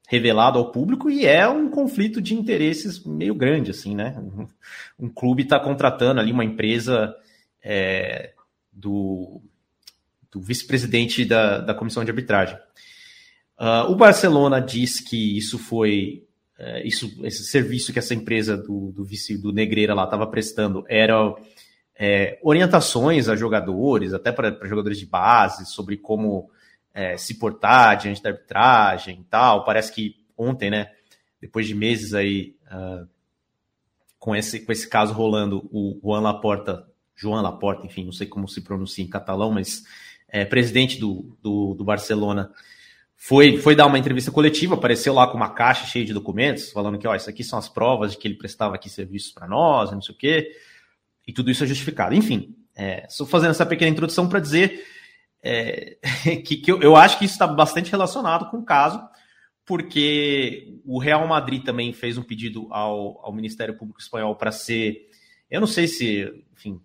revelado ao público e é um conflito de interesses meio grande, assim, né? Um, clube está contratando ali uma empresa é, do, do vice-presidente da, da comissão de arbitragem. Uh, o Barcelona diz que isso foi é, isso, esse serviço que essa empresa do, do vice do Negreira lá estava prestando era é, orientações a jogadores, até para jogadores de base, sobre como é, se portar diante da arbitragem e tal. Parece que ontem, né, depois de meses aí uh, com esse, com esse caso rolando, o Juan Laporta, Joan Laporta, enfim, não sei como se pronuncia em catalão, mas é, presidente do, do, do, Barcelona, foi, foi dar uma entrevista coletiva, apareceu lá com uma caixa cheia de documentos, falando que, ó, isso aqui são as provas de que ele prestava aqui serviços para nós, não sei o quê, e tudo isso é justificado. Enfim, é, fazendo essa pequena introdução para dizer é, que, que eu, eu acho que isso está bastante relacionado com o caso, porque o Real Madrid também fez um pedido ao, ao Ministério Público Espanhol para ser. Eu não sei se, enfim,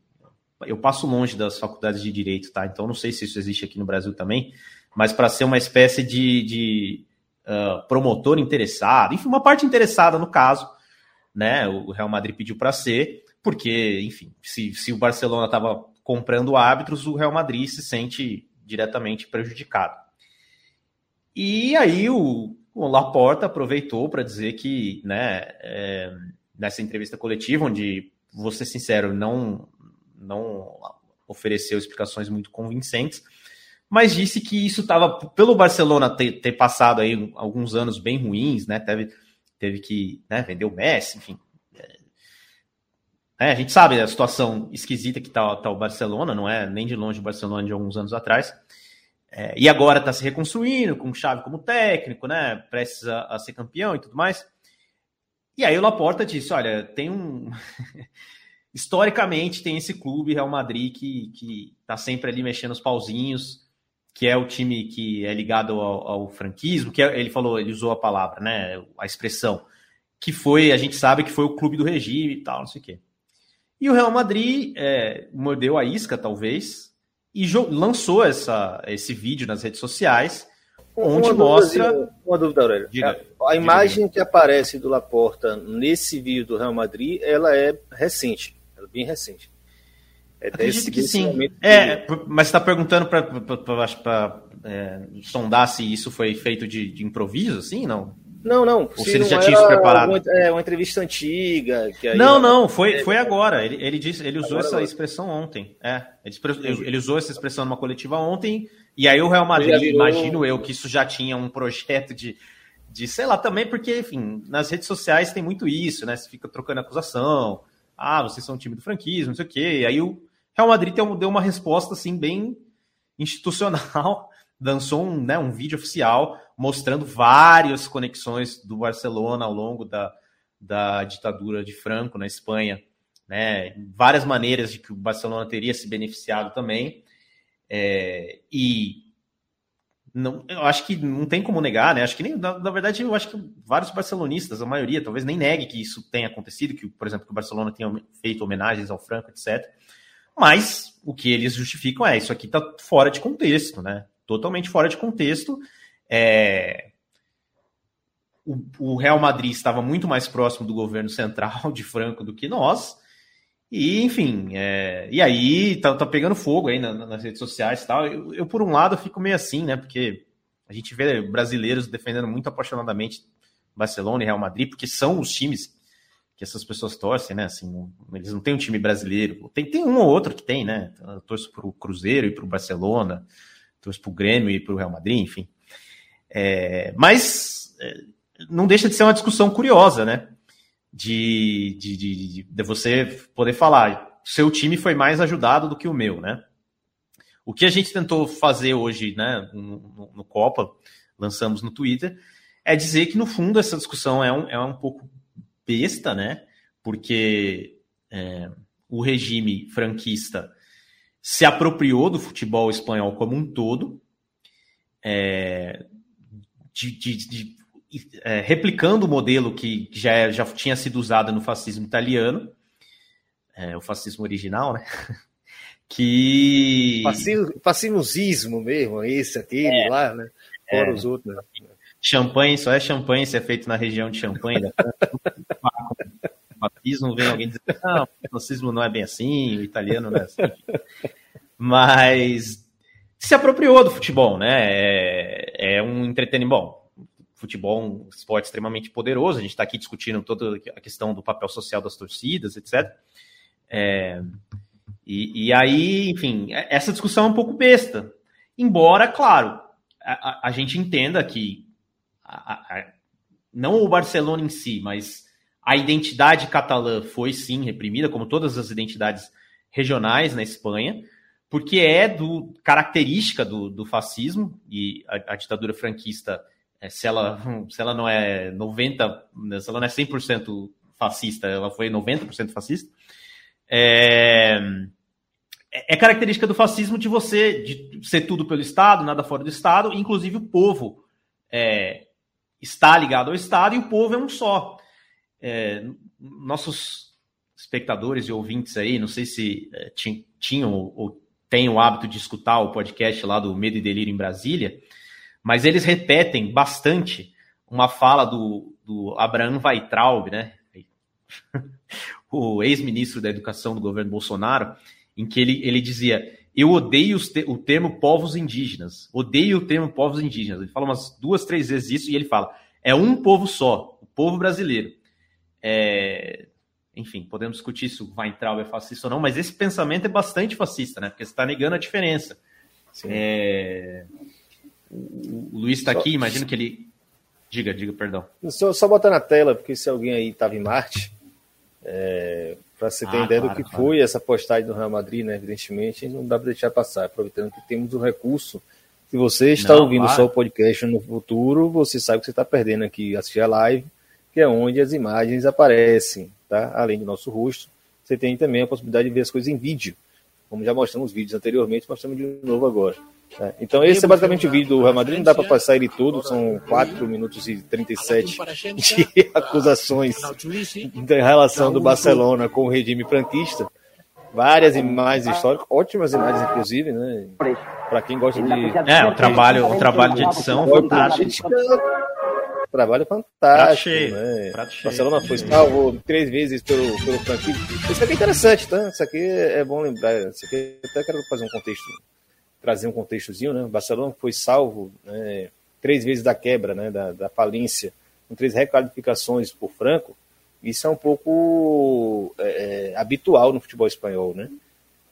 eu passo longe das faculdades de direito, tá? Então não sei se isso existe aqui no Brasil também, mas para ser uma espécie de, de uh, promotor interessado, enfim, uma parte interessada no caso, né? O Real Madrid pediu para ser, porque, enfim, se, se o Barcelona estava comprando árbitros, o Real Madrid se sente diretamente prejudicado. E aí o, o Laporta aproveitou para dizer que, né, é, nessa entrevista coletiva, onde, vou ser sincero, não, não ofereceu explicações muito convincentes, mas disse que isso estava, pelo Barcelona ter, ter, passado aí alguns anos bem ruins, né, teve, teve que né, vender o Messi, enfim. É, é, a gente sabe a situação esquisita que está tá o Barcelona, não é nem de longe o Barcelona de alguns anos atrás. É, e agora está se reconstruindo, com chave como técnico, né? Prestes a, a, ser campeão e tudo mais. E aí o Laporta disse: olha, tem um. Historicamente, tem esse clube, Real Madrid, que, que tá sempre ali mexendo os pauzinhos, que é o time que é ligado ao, ao franquismo, que é, ele falou, ele usou a palavra, né? A expressão, que foi, a gente sabe que foi o clube do regime e tal, não sei o quê. E o Real Madrid é, mordeu a isca, talvez, e lançou essa, esse vídeo nas redes sociais, onde uma mostra. Dúvida, uma dúvida, Aurélio. Diga, a, a imagem que aparece do Laporta nesse vídeo do Real Madrid, ela é recente, ela é bem recente. É Acredito que sim. É, mas está perguntando para é, sondar se isso foi feito de, de improviso, assim, não? Não, não. Ou se, se ele já tinha isso preparado. Uma, é, uma entrevista antiga. não, não, foi, foi agora. Ele, ele, disse, ele usou agora essa agora. expressão ontem. É, ele, ele, usou essa expressão numa coletiva ontem. E aí o Real Madrid, virou... imagino eu, que isso já tinha um projeto de, de, sei lá, também, porque, enfim, nas redes sociais tem muito isso, né? Você fica trocando acusação. Ah, vocês são um time do franquismo, não sei o quê. E aí o Real Madrid deu uma resposta, assim, bem institucional lançou um, né, um vídeo oficial mostrando várias conexões do Barcelona ao longo da, da ditadura de Franco na Espanha, né, várias maneiras de que o Barcelona teria se beneficiado também. É, e não, eu acho que não tem como negar, né? Acho que nem, na, na, verdade, eu acho que vários barcelonistas, a maioria, talvez nem negue que isso tenha acontecido, que, por exemplo, que o Barcelona tenha feito homenagens ao Franco, etc. Mas o que eles justificam é isso aqui está fora de contexto, né? totalmente fora de contexto. É... O, o, Real Madrid estava muito mais próximo do governo central de Franco do que nós. E, enfim, é... e aí tá, tá, pegando fogo aí na, nas redes sociais e tal. Eu, eu, por um lado, fico meio assim, né? Porque a gente vê brasileiros defendendo muito apaixonadamente Barcelona e Real Madrid, porque são os times que essas pessoas torcem, né? Assim, eles não têm um time brasileiro. Tem, tem um ou outro que tem, né? Eu torço para o Cruzeiro e para o Barcelona trouxe para o Grêmio e para o Real Madrid, enfim. É, mas é, não deixa de ser uma discussão curiosa, né? De, de, de, de, você poder falar, seu time foi mais ajudado do que o meu, né? O que a gente tentou fazer hoje, né, no, no Copa, lançamos no Twitter, é dizer que no fundo essa discussão é um, é um pouco besta, né? Porque é, o regime franquista se apropriou do futebol espanhol como um todo, é, de, de, de, é, replicando o modelo que já, já tinha sido usado no fascismo italiano, é, o fascismo original, né? que. Fascismo mesmo, esse, aquele é. lá, né? Fora é. os outros, né? Champanhe, só é champanhe se é feito na região de Champanhe. Né? fascismo, vem alguém dizer, não, o fascismo não é bem assim, o italiano não é assim. Mas se apropriou do futebol, né? É, é um entretenimento. Bom, futebol é um esporte extremamente poderoso. A gente está aqui discutindo toda a questão do papel social das torcidas, etc. É, e, e, aí, enfim, essa discussão é um pouco besta. Embora, claro, a, a gente entenda que a, a, não o Barcelona em si, mas A identidade catalã foi sim reprimida, como todas as identidades regionais na Espanha, porque é do característica do, do fascismo e a, a ditadura franquista, é, se, ela, se ela não é 90, se ela não é 100% fascista, ela foi 90% fascista. É, é, característica do fascismo de você de ser tudo pelo Estado, nada fora do Estado, inclusive o povo é, está ligado ao Estado e o povo é um só. É, nossos espectadores e ouvintes aí, não sei se é, tinham ou têm o hábito de escutar o podcast lá do Medo e Delírio em Brasília, mas eles repetem bastante uma fala do, do Abraham Weitraub, né? o ex-ministro da Educação do governo Bolsonaro, em que ele, ele dizia: Eu odeio te o termo povos indígenas, odeio o termo povos indígenas. Ele fala umas duas, três vezes isso e ele fala: É um povo só, o povo brasileiro. É... Enfim, podemos discutir se o Weintraub é fascista ou não, mas esse pensamento é bastante fascista, né? Porque você está negando a diferença. É... O, Luiz está aqui, imagino que ele. Diga, diga, perdão. Só, só botar na tela, porque se alguém aí estava em Marte, é, para você ter ah, ideia claro, do que claro. foi essa postagem do Real Madrid, né? Evidentemente, não dá para deixar passar, aproveitando que temos um recurso. Se você está não, ouvindo claro. só o podcast no futuro, você sabe que você está perdendo aqui assistir a live, que é onde as imagens aparecem, tá? Além do nosso rosto, você tem também a possibilidade de ver as coisas em vídeo. Como já mostramos vídeos anteriormente, mostramos de novo agora. É, então esse é basicamente o vídeo do Real Madrid, não dá para passar ele todo, são 4 minutos e 37 de acusações em relação do Barcelona com o regime franquista. Várias imagens históricas, ótimas imagens inclusive, né? Para quem gosta de É, o trabalho, o trabalho de edição fantástico. Trabalho fantástico, né? Barcelona foi salvo três vezes pelo, pelo franquismo. Isso aqui é interessante, tá? Isso aqui é bom lembrar. Isso aqui até quero fazer um contexto trazer um contextozinho, né? O Barcelona foi salvo né, três vezes da quebra, né, da, da falência, com três requalificações por Franco. Isso é um pouco é, é, habitual no futebol espanhol, né?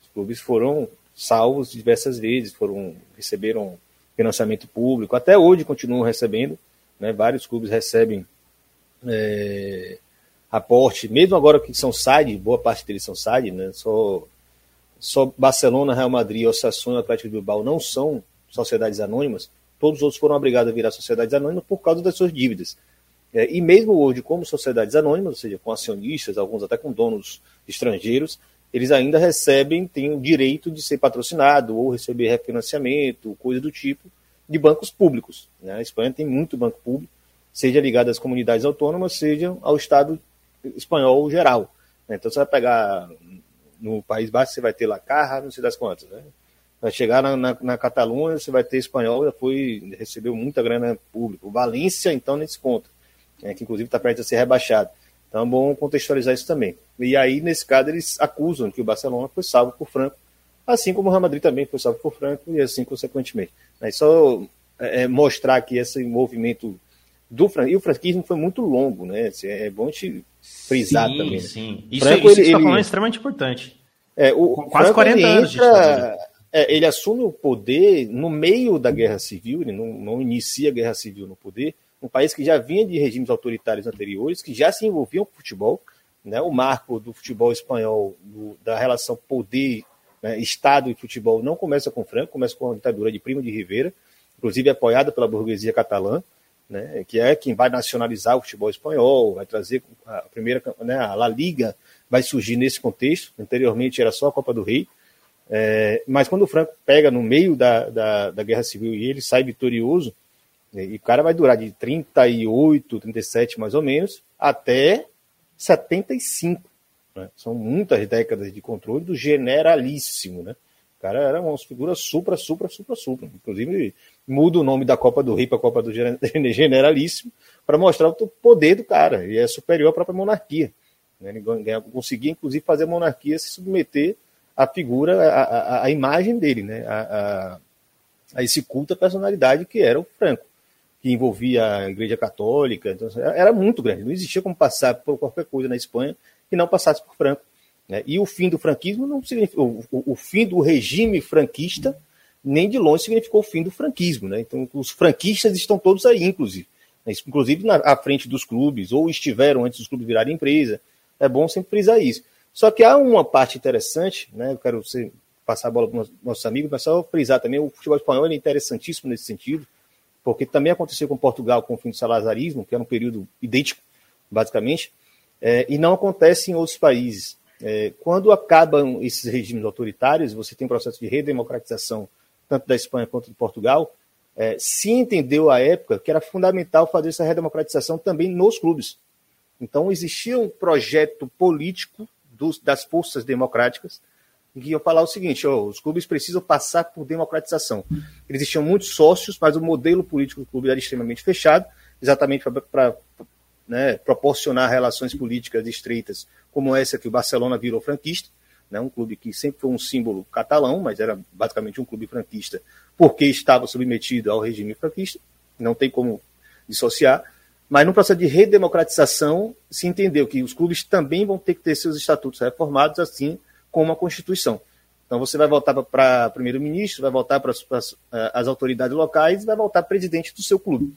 Os clubes foram salvos diversas vezes, foram receberam financiamento público, até hoje continuam recebendo, né? Vários clubes recebem é, aporte, mesmo agora que são SAD, boa parte deles são SAD, né? Só só Barcelona, Real Madrid, Osasuna Atlético de Bilbao não são sociedades anônimas, todos os outros foram obrigados a virar sociedades anônimas por causa das suas dívidas. É, e mesmo hoje, como sociedades anônimas, ou seja, com acionistas, alguns até com donos estrangeiros, eles ainda recebem, têm o direito de ser patrocinado ou receber refinanciamento, coisa do tipo, de bancos públicos. Né? A Espanha tem muito banco público, seja ligado às comunidades autônomas, seja ao Estado espanhol geral. Então você vai pegar no País Basco você vai ter La Carra, não sei das quantas, né? Vai chegar na, na, na Catalunha, você vai ter espanhol, já foi, recebeu muita grana pública. Valência, então, nesse ponto, né, que inclusive está perto de ser rebaixado. Então é bom contextualizar isso também. E aí, nesse caso, eles acusam que o Barcelona foi salvo por Franco, assim como o Real Madrid também foi salvo por Franco, e assim consequentemente. É só é, mostrar que esse movimento do e o franquismo foi muito longo, né? Assim, é bom a gente frisar sim, também. Né? Sim, isso, Franco, isso ele, ele, é extremamente importante. É, o, Quase Franco, 40 anos entra, é, ele assume o poder no meio da guerra civil, ele não, não inicia a guerra civil no poder, um país que já vinha de regimes autoritários anteriores, que já se envolviam com o futebol, né, o marco do futebol espanhol, do, da relação poder, né, Estado e futebol, não começa com Franco, começa com a ditadura de Primo de Rivera, inclusive apoiada pela burguesia catalã, né, que é quem vai nacionalizar o futebol espanhol, vai trazer a primeira, né, a La Liga vai surgir nesse contexto. Anteriormente era só a Copa do Rei, é, mas quando o Franco pega no meio da, da, da Guerra Civil e ele sai vitorioso, né, e o cara vai durar de 38, 37 mais ou menos, até 75. Né? São muitas décadas de controle do generalíssimo, né? O cara era uma figura supra, supra, supra, supra. Inclusive, muda o nome da Copa do Rei para a Copa do Generalíssimo para mostrar o poder do cara. E é superior à própria monarquia. Né? Ele conseguia, inclusive, fazer a monarquia se submeter à figura, à, à, à imagem dele, né? A, a, a, esse culto à personalidade que era o Franco, que envolvia a Igreja Católica. Então, era muito grande. Não existia como passar por qualquer coisa na Espanha que não passasse por Franco. Né? E o fim do franquismo não. O, o, fim do regime franquista nem de longe significou o fim do franquismo. Né? Então, os franquistas estão todos aí, inclusive. inclusive na, à frente dos clubes, ou estiveram antes dos clubes virarem empresa. É bom sempre frisar isso. Só que há uma parte interessante, né? Eu quero passar a bola para os nossos amigos, mas só frisar também, o futebol espanhol é interessantíssimo nesse sentido, porque também aconteceu com Portugal com o fim do salazarismo, que era um período idêntico, basicamente, é, e não acontece em outros países. É, quando acabam esses regimes autoritários, você tem um processo de redemocratização, tanto da Espanha quanto de Portugal, é, se entendeu à época que era fundamental fazer essa redemocratização também nos clubes. Então, existia um projeto político dos, das forças democráticas que iam falar o seguinte: os clubes precisam passar por democratização. Eles tinham muitos sócios, mas o modelo político do clube era extremamente fechado, exatamente para né, proporcionar relações políticas estreitas, como essa que o Barcelona virou franquista, né, um clube que sempre foi um símbolo catalão, mas era basicamente um clube franquista, porque estava submetido ao regime franquista, não tem como dissociar. Mas no processo de redemocratização, se entendeu que os clubes também vão ter que ter seus estatutos reformados, assim como a Constituição. Então você vai voltar para primeiro-ministro, vai voltar para as, as autoridades locais, vai voltar presidente do seu clube.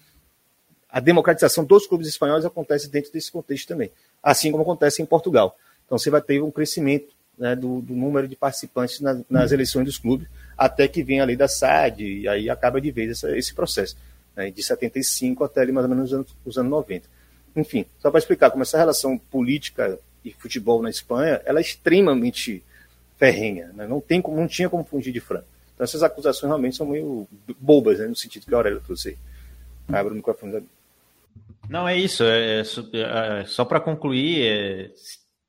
A democratização dos clubes espanhóis acontece dentro desse contexto também, assim como acontece em Portugal. Então você vai ter um crescimento né, do, do, número de participantes na, nas eleições dos clubes, até que vem a lei da SAD, e aí acaba de vez essa, esse processo né, de 75 até ali mais ou menos os anos, os anos 90. Enfim, só para explicar como essa relação política e futebol na Espanha, ela é extremamente ferrenha, né, não, tem, não tinha como fugir de Franco. Então essas acusações realmente são meio bobas, né, no sentido que a Aurélia trouxe. Abre o microfone. Não, é isso. É, é, é só para concluir, é,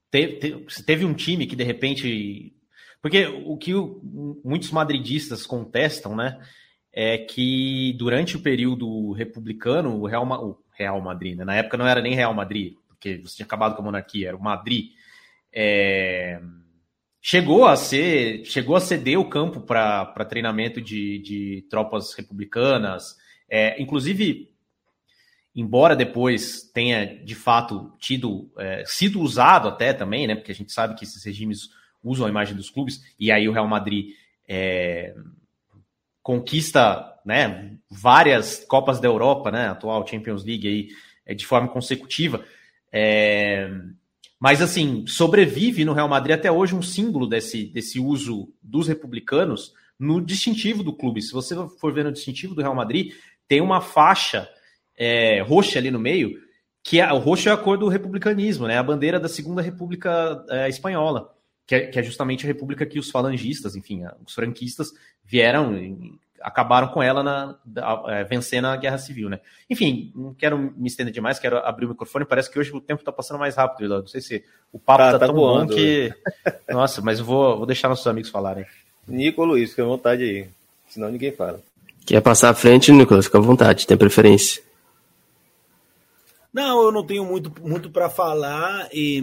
teve, teve um time que de repente. Porque o que o, muitos madridistas contestam, né? é que durante o período republicano, o Real, o Real Madrid, né? na época não era nem Real Madrid, porque você tinha acabado com a monarquia, era o Madrid, é, chegou a ser, chegou a ceder o campo para treinamento de, de tropas republicanas, é, inclusive, embora depois tenha de fato tido, é, sido usado até também, né? Porque a gente sabe que esses regimes usam a imagem dos clubes, e aí o Real Madrid é, conquista né, várias Copas da Europa, né, atual Champions League aí, é, de forma consecutiva. É, mas assim, sobrevive no Real Madrid até hoje um símbolo desse, desse uso dos republicanos no distintivo do clube. Se você for ver no distintivo do Real Madrid, tem uma faixa é, roxa ali no meio, que é, o roxo é a cor do republicanismo, né? A bandeira da Segunda República é, Espanhola que é, que é, justamente a república que os falangistas, enfim, os franquistas vieram e acabaram com ela na, é, vencendo a guerra civil, né? Enfim, não quero me estender demais, quero abrir o microfone. Parece que hoje o tempo está passando mais rápido, Não sei se o papo está tá, tá tão voando, bom que. Nossa, mas eu vou, vou deixar nossos amigos falarem. Nico Luiz, fica à vontade aí. Senão ninguém fala. Quer passar à frente, Nicolas? Fica à vontade, tem preferência. Não, eu não tenho muito, muito para falar. E,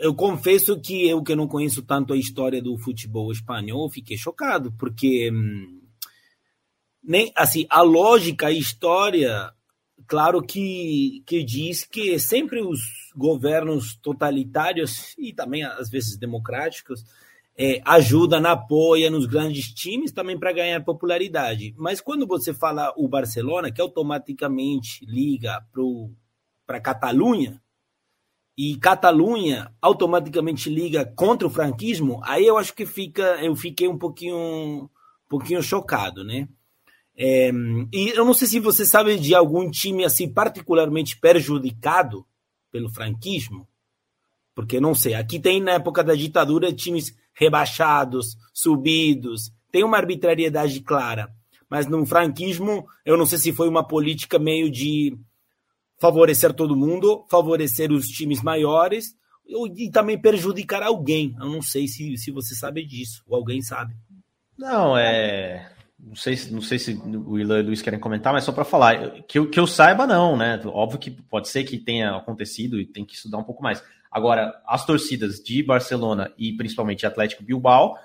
eu confesso que eu que não conheço tanto a história do futebol espanhol, fiquei chocado, porque nem assim a lógica, a história, claro que, que diz que sempre os governos totalitários e também às vezes democráticos é, ajudam, apoiam nos grandes times também para ganhar popularidade. Mas quando você fala o Barcelona, que automaticamente liga para para Catalunha e Catalunha automaticamente liga contra o franquismo, aí eu acho que fica, eu fiquei um pouquinho, um pouquinho chocado, né? É, e eu não sei se você sabe de algum time assim particularmente prejudicado pelo franquismo, porque não sei. Aqui tem na época da ditadura times rebaixados, subidos, tem uma arbitrariedade clara, mas no franquismo eu não sei se foi uma política meio de favorecer todo mundo, favorecer os times maiores e também prejudicar alguém. Eu não sei se, se você sabe disso, ou alguém sabe. Não, é. Não sei, não sei se o Ilan e o Luiz querem comentar, mas só para falar, que eu, que eu saiba, não, né? Óbvio que pode ser que tenha acontecido e tem que estudar um pouco mais. Agora, as torcidas de Barcelona e principalmente Atlético Bilbao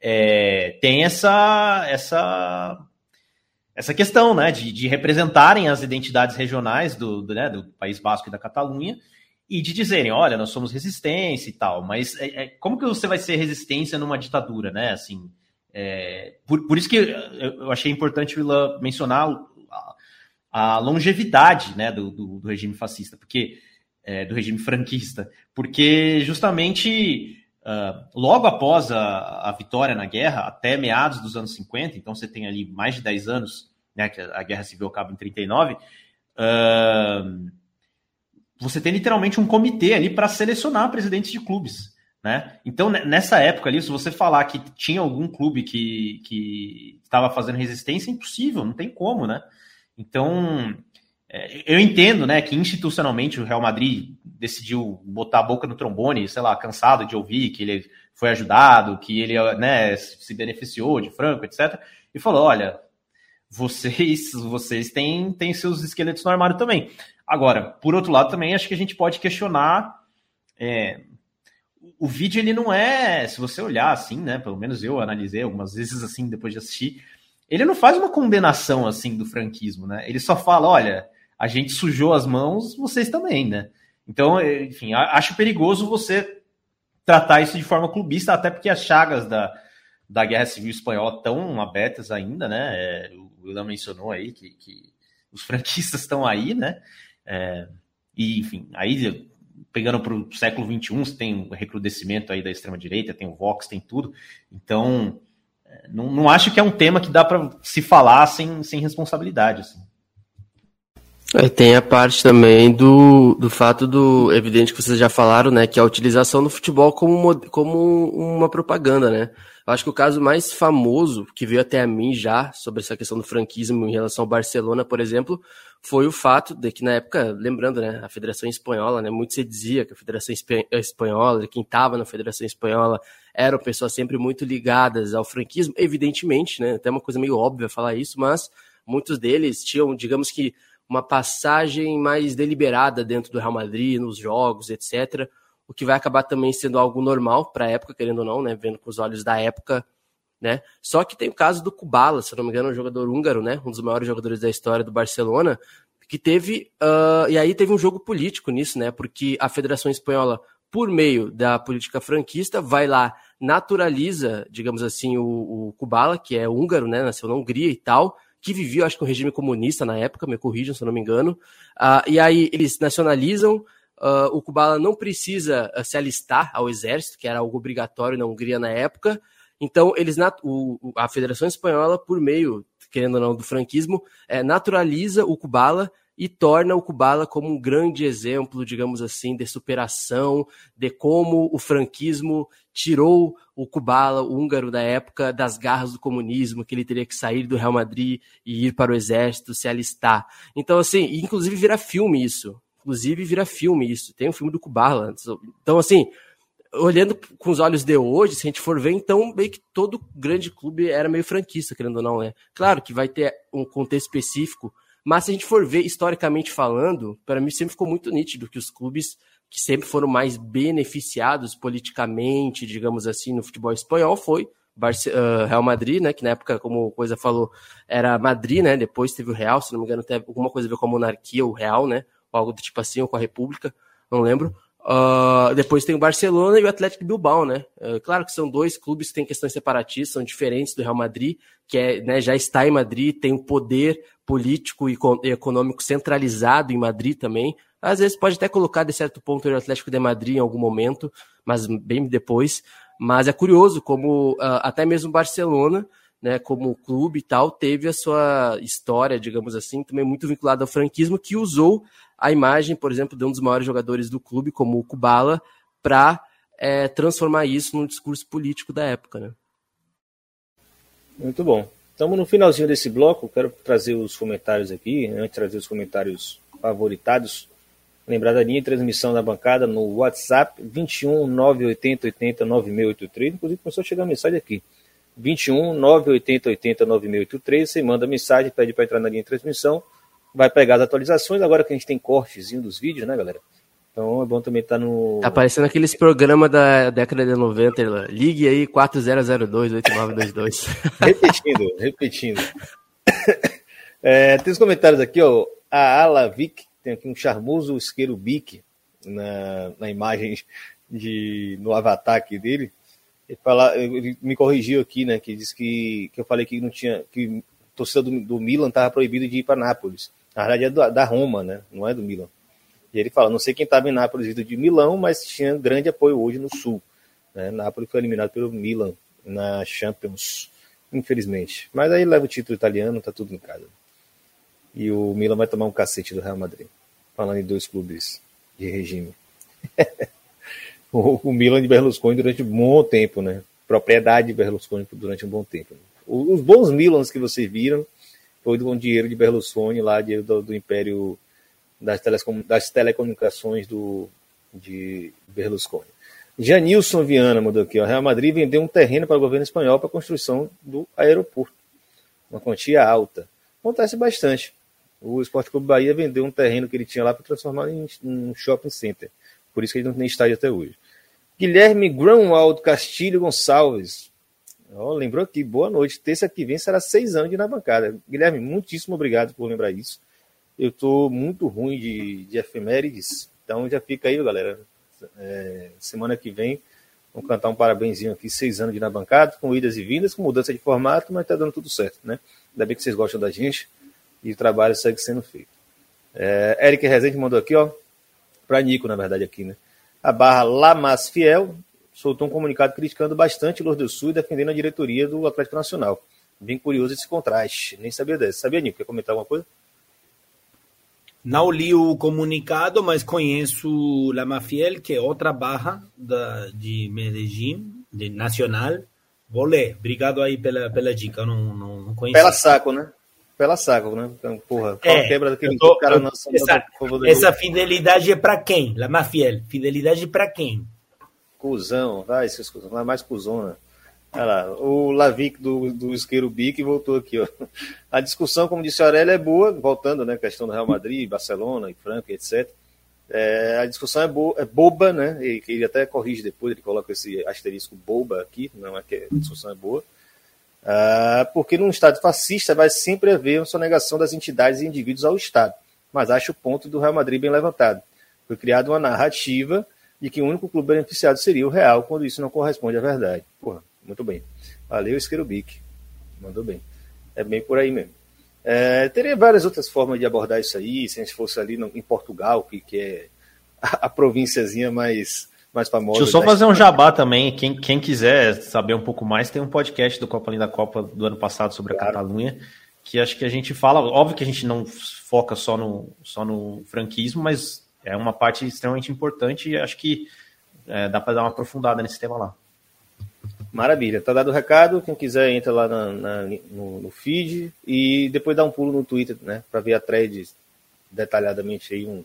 é, tem essa, essa essa questão né, de, de representarem as identidades regionais do, do, né, do, País Basco e da Catalunha e de dizerem, olha, nós somos resistência e tal, mas é, é, como que você vai ser resistência numa ditadura, né? Assim, é, por, por isso que eu achei importante Ilan mencionar a longevidade né, do, do, do regime fascista, porque é, do regime franquista, porque justamente uh, logo após a, a, vitória na guerra, até meados dos anos 50, então você tem ali mais de 10 anos, né, que a guerra civil acaba em 39, uh, você tem literalmente um comitê ali para selecionar presidentes de clubes. Né? Então, nessa época ali, se você falar que tinha algum clube que, estava fazendo resistência, é impossível, não tem como, né? Então, é, eu entendo, né, que institucionalmente o Real Madrid decidiu botar a boca no trombone, sei lá, cansado de ouvir que ele foi ajudado, que ele, né, se beneficiou de Franco, etc. E falou, olha, vocês, vocês têm, têm seus esqueletos no armário também. Agora, por outro lado, também acho que a gente pode questionar é, o vídeo ele não é, se você olhar assim, né? Pelo menos eu analisei algumas vezes assim depois de assistir, ele não faz uma condenação assim do franquismo, né? Ele só fala, olha, a gente sujou as mãos, vocês também, né? Então, enfim, acho perigoso você tratar isso de forma clubista, até porque as chagas da, da Guerra Civil Espanhola estão abertas ainda, né? É, o William mencionou aí que, que os franquistas estão aí, né? É, e, enfim, aí pegando para o século XXI, tem o recrudescimento aí da extrema-direita, tem o Vox, tem tudo. Então, é, não, não acho que é um tema que dá para se falar sem, sem responsabilidade. Assim. É, tem a parte também do, do fato do, evidente que vocês já falaram, né, que é a utilização do futebol como, como uma propaganda, né? Eu acho que o caso mais famoso que veio até a mim já sobre essa questão do franquismo em relação ao Barcelona, por exemplo, foi o fato de que na época, lembrando, né, a Federação Espanhola, né, muito se dizia que a Federação Espanhola, quem estava na Federação Espanhola, eram pessoas sempre muito ligadas ao franquismo, evidentemente, né, até uma coisa meio óbvia falar isso, mas muitos deles tinham, digamos que, uma passagem mais deliberada dentro do Real Madrid, nos jogos, etc., o que vai acabar também sendo algo normal para a época, querendo ou não, né, vendo com os olhos da época, né? Só que tem o caso do Kubala, se não me engano, um jogador húngaro, né? Um dos maiores jogadores da história do Barcelona, que teve. Uh, e aí teve um jogo político nisso, né? Porque a Federação Espanhola, por meio da política franquista, vai lá, naturaliza, digamos assim, o, o Kubala, que é húngaro, né? Nasceu na Hungria e tal, que vivia, acho que, um regime comunista na época, me corrijam se eu não me engano. Uh, e aí eles nacionalizam. Uh, o Kubala não precisa se alistar ao exército, que era algo obrigatório na Hungria na época. Então, eles o, a Federação Espanhola, por meio, querendo ou não, do franquismo, é, naturaliza o Kubala e torna o Kubala como um grande exemplo, digamos assim, de superação, de como o franquismo tirou o Kubala, o húngaro da época, das garras do comunismo, que ele teria que sair do Real Madrid e ir para o exército, se alistar. Então, assim, inclusive vira filme isso. Inclusive vira filme isso. Tem um filme do Kubala. Então, assim, olhando com os olhos de hoje, se a gente for ver, então meio que todo grande clube era meio franquista, querendo ou não, né? Claro que vai ter um contexto específico, mas se a gente for ver historicamente falando, para mim sempre ficou muito nítido que os clubes que sempre foram mais beneficiados politicamente, digamos assim, no futebol espanhol foi Barce uh, Real Madrid, né? Que na época, como coisa falou, era Madrid, né? Depois teve o Real, se não me engano, teve alguma coisa a ver com a monarquia, o Real, né? Algo do tipo assim, ou com a República, não lembro. Uh, depois tem o Barcelona e o Atlético Bilbao, né? Uh, claro que são dois clubes que têm questões separatistas, são diferentes do Real Madrid, que é, né, já está em Madrid, tem um poder político e econômico centralizado em Madrid também. Às vezes pode até colocar de certo ponto o Atlético de Madrid em algum momento, mas bem depois. Mas é curioso como uh, até mesmo Barcelona, né, como clube e tal, teve a sua história, digamos assim, também muito vinculada ao franquismo, que usou a imagem, por exemplo, de um dos maiores jogadores do clube, como o Kubala, para é, transformar isso num discurso político da época. Né? Muito bom. Estamos no finalzinho desse bloco, quero trazer os comentários aqui, né, antes de trazer os comentários favoritados. Lembrar da linha de transmissão da bancada no WhatsApp 21 980 80 9683. Inclusive começou a chegar mensagem aqui. 21 980 80 9683. Você manda mensagem, pede para entrar na linha de transmissão vai pegar as atualizações, agora que a gente tem cortezinho dos vídeos, né, galera? Então é bom também estar tá no. Tá aparecendo aqueles programas da década de 90, ligue aí 4002-8922. repetindo, repetindo. É, tem os comentários aqui, ó. A Alavic tem aqui um charmoso isqueiro bique na, na imagem de, no avatar aqui dele. Ele, fala, ele me corrigiu aqui, né? Que disse que, que eu falei que não tinha. que torcida do, do Milan estava proibido de ir para Nápoles. Na verdade é do, da Roma, né? Não é do Milan. E ele fala, não sei quem estava em Nápoles vindo de Milão, mas tinha grande apoio hoje no Sul. Né? Nápoles foi eliminado pelo Milan na Champions, infelizmente. Mas aí leva o título italiano, tá tudo em casa. E o Milan vai tomar um cacete do Real Madrid. Falando em dois clubes de regime. o, Milan de Berlusconi durante um bom tempo, né? Propriedade de Berlusconi durante um bom tempo. Os bons Milans que vocês viram foi com dinheiro de Berlusconi lá, dinheiro do, do Império das, telecom, das telecomunicações do, de Berlusconi. Janilson Viana mandou aqui, o Real Madrid vendeu um terreno para o governo espanhol para a construção do aeroporto. Uma quantia alta. Acontece bastante. O Esporte Clube Bahia vendeu um terreno que ele tinha lá para transformar em um shopping center. Por isso que ele não tem estádio até hoje. Guilherme Grunwald Castilho Gonçalves. Oh, lembrou aqui, boa noite. Terça que vem será seis anos de na bancada. Guilherme, muitíssimo obrigado por lembrar isso. Eu estou muito ruim de, de efemérides, então já fica aí, galera. É, semana que vem vamos cantar um parabenzinho aqui, seis anos de na bancada, com idas e vindas, com mudança de formato, mas está dando tudo certo, né? Ainda bem que vocês gostam da gente e o trabalho segue sendo feito. É, Eric Rezende mandou aqui, ó, para Nico, na verdade, aqui, né? A barra Lamas Fiel soltou um comunicado criticando bastante o Lourdes do Sul e defendendo a diretoria do Atlético Nacional. Bem curioso esse contraste. Nem sabia dessa. Sabia, Nico? Quer comentar alguma coisa? Não li o comunicado, mas conheço Lama Fiel, que é outra barra da, de Medellín, de Nacional. Vou ler. Obrigado aí pela, pela dica. Eu não, não, não conheço. Pela saco, né? Pela saco, né? Então, porra, é, quebra daquele tô, cara eu, essa, essa fidelidade é para quem? La mais fiel. Fidelidade para quem? Cusão, vai, esses cuzão, vai mais cuzona. Olha lá, o Lavic do, do Isqueiro Bic voltou aqui, ó. A discussão, como disse a Aurélia, é boa, voltando, né? Questão do Real Madrid, Barcelona e Franca, etc. É, a discussão é, bo é boba, né? E, ele até corrige depois, ele coloca esse asterisco boba aqui, não é que a discussão é boa. Uh, porque num Estado fascista vai sempre haver uma sonegação das entidades e indivíduos ao Estado. Mas acho o ponto do Real Madrid bem levantado. Foi criada uma narrativa de que o único clube beneficiado seria o Real, quando isso não corresponde à verdade. Porra, muito bem. Valeu, Esquerubic. Mandou bem. É bem por aí mesmo. É, teria várias outras formas de abordar isso aí, se a gente fosse ali no, em Portugal, que, que é a, a provínciazinha mais mais famosos. Deixa eu só fazer um jabá também. Quem, quem quiser saber um pouco mais, tem um podcast do Copa Linda Copa do ano passado sobre claro. a Catalunha, que acho que a gente fala. Óbvio que a gente não foca só no, só no franquismo, mas é uma parte extremamente importante e acho que é, dá para dar uma aprofundada nesse tema lá. Maravilha, tá dado o recado. Quem quiser entra lá na, na, no, no, feed e depois dá um pulo no Twitter, né, para ver a thread detalhadamente aí, um,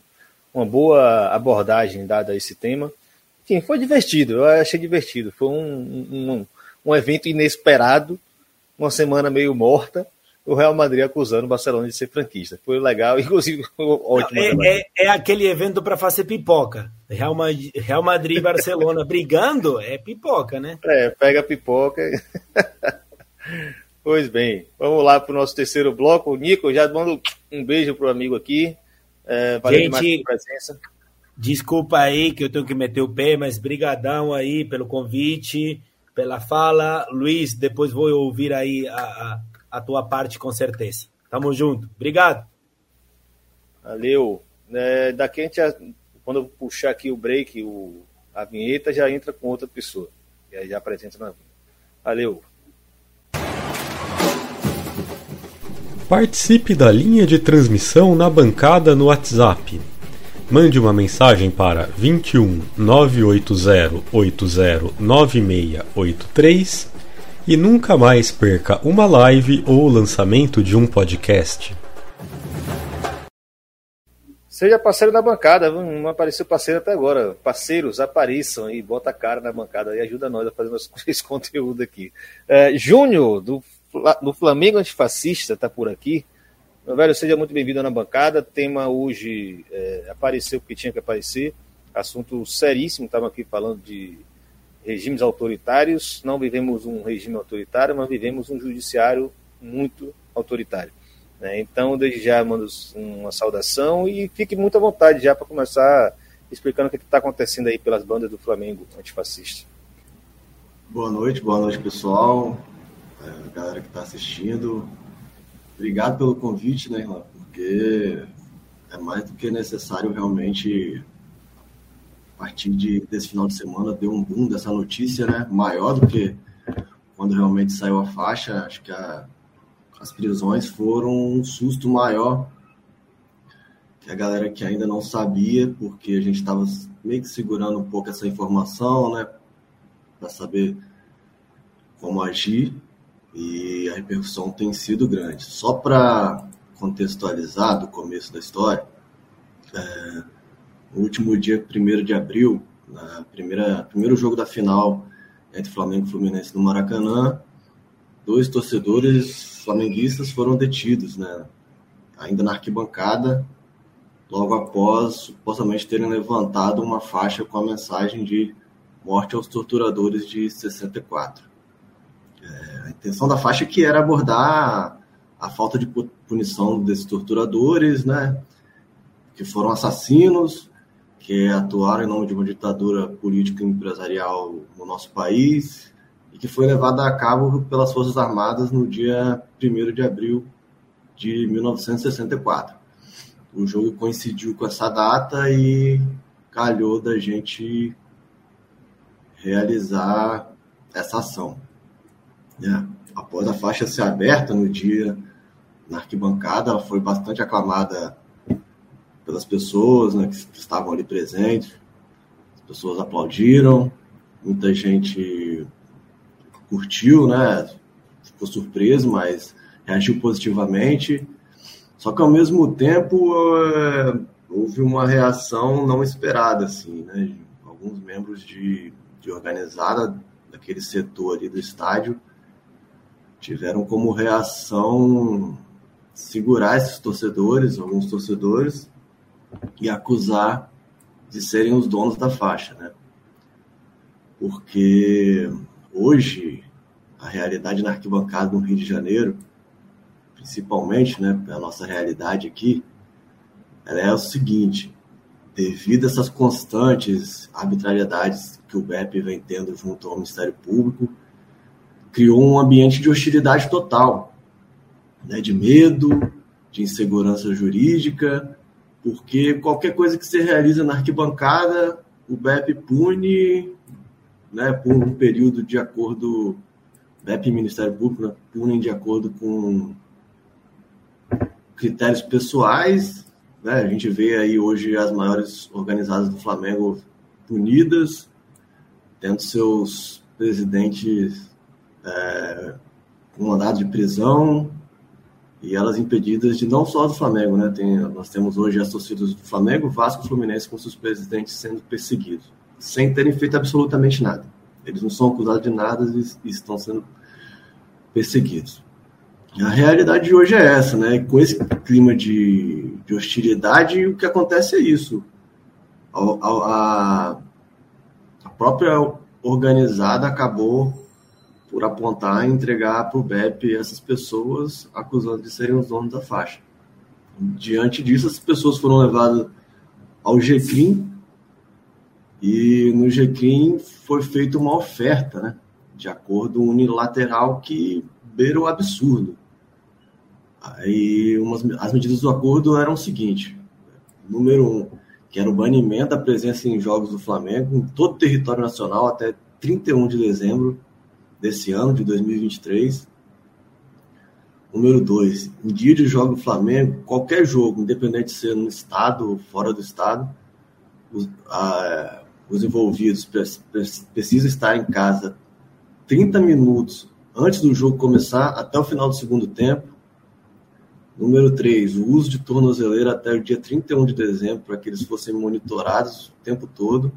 uma boa abordagem dada a esse tema. Enfim, foi divertido, eu achei divertido. Foi um, um, um evento inesperado, uma semana meio morta, o Real Madrid acusando o Barcelona de ser franquista. Foi legal, inclusive ótimo. Não, é, é, é, aquele evento para fazer pipoca. Real Madrid, Real Madrid e Barcelona brigando é pipoca, né? É, pega pipoca. pois bem, vamos lá para o nosso terceiro bloco. O Nico, já mando um beijo pro amigo aqui. É, valeu Gente, demais presença. Desculpa aí que eu tenho que meter o pé, mas brigadão aí pelo convite, pela fala. Luiz, depois vou ouvir aí a, a, a tua parte com certeza. Tamo junto. Obrigado. Valeu. É, daqui a gente, já, quando eu puxar aqui o break, o, a vinheta, já entra com outra pessoa. E aí já apresenta na vinheta. Valeu. Participe da linha de transmissão na bancada no WhatsApp Mande uma mensagem para 21 980 80 9683 e nunca mais perca uma live ou o lançamento de um podcast. Seja parceiro da bancada, não apareceu parceiro até agora. Parceiros, apareçam e bota a cara na bancada e ajuda nós a fazer esse conteúdo aqui. É, Júnior, do, do Flamengo Antifascista, está por aqui. Meu velho, seja muito bem-vindo na bancada. Tema hoje é, apareceu porque tinha que aparecer. Assunto seríssimo. Estava aqui falando de regimes autoritários. Não vivemos um regime autoritário, mas vivemos um judiciário muito autoritário. Né? Então, desde já, mando uma saudação e fique muito à vontade já para começar explicando o que está acontecendo aí pelas bandas do Flamengo antifascista. Boa noite, boa noite, pessoal. É, galera que está assistindo. Obrigado pelo convite, né, Irlan? porque é mais do que necessário realmente a partir de, desse final de semana deu um boom dessa notícia, né? Maior do que quando realmente saiu a faixa. Acho que a, as prisões foram um susto maior que a galera que ainda não sabia, porque a gente estava meio que segurando um pouco essa informação, né? Para saber como agir e a repercussão tem sido grande. Só para contextualizar do começo da história, é, no último dia 1 de abril, na primeira primeiro jogo da final entre Flamengo e Fluminense no Maracanã, dois torcedores flamenguistas foram detidos, né? Ainda na arquibancada, logo após supostamente terem levantado uma faixa com a mensagem de morte aos torturadores de 64. A intenção da faixa que era abordar a falta de punição desses torturadores, né, que foram assassinos, que atuaram em nome de uma ditadura política e empresarial no nosso país e que foi levada a cabo pelas Forças Armadas no dia 1 de abril de 1964. O jogo coincidiu com essa data e calhou da gente realizar essa ação. Né? Após a faixa ser aberta no dia na arquibancada, ela foi bastante aclamada pelas pessoas né, que estavam ali presentes. As pessoas aplaudiram, muita gente curtiu, né? Ficou surpreso, mas reagiu positivamente. Só que ao mesmo tempo é, houve uma reação não esperada, assim, né? Alguns membros de, de organizada daquele setor ali do estádio tiveram como reação segurar esses torcedores, alguns torcedores, e acusar de serem os donos da faixa, né? Porque hoje a realidade na arquibancada no Rio de Janeiro, principalmente, né, a nossa realidade aqui, ela é o seguinte: devido a essas constantes arbitrariedades que o BEP vem tendo junto ao Ministério Público, criou um ambiente de hostilidade total, né, de medo, de insegurança jurídica, porque qualquer coisa que se realiza na arquibancada, o BEP pune né, por um período de acordo, BEP e Ministério Público né, punem de acordo com critérios pessoais. Né, a gente vê aí hoje as maiores organizadas do Flamengo punidas, tendo seus presidentes é, com mandado de prisão e elas impedidas de não só do Flamengo, né? Tem, nós temos hoje as torcidas do Flamengo, Vasco, Fluminense com seus presidentes sendo perseguidos, sem terem feito absolutamente nada. Eles não são acusados de nada e, estão sendo perseguidos. A realidade de hoje é essa, né? Com esse clima de, de hostilidade, o que acontece é isso. A, a, a própria organizada acabou por apontar e entregar para o BEP essas pessoas acusando de serem os donos da faixa. Diante disso, as pessoas foram levadas ao GCRIM e no GCRIM foi feita uma oferta, né, de acordo unilateral que beira o absurdo. Aí umas, as medidas do acordo eram o seguinte: número um, que era o banimento da presença em jogos do Flamengo em todo o território nacional até 31 de dezembro desse ano, de 2023. Número 2, em dia de jogo do Flamengo, qualquer jogo, independente de ser no estado ou fora do estado, os, a, os envolvidos precisam estar em casa 30 minutos antes do jogo começar até o final do segundo tempo. Número 3, o uso de tornozeleira até o dia 31 de dezembro, para que eles fossem monitorados o tempo todo.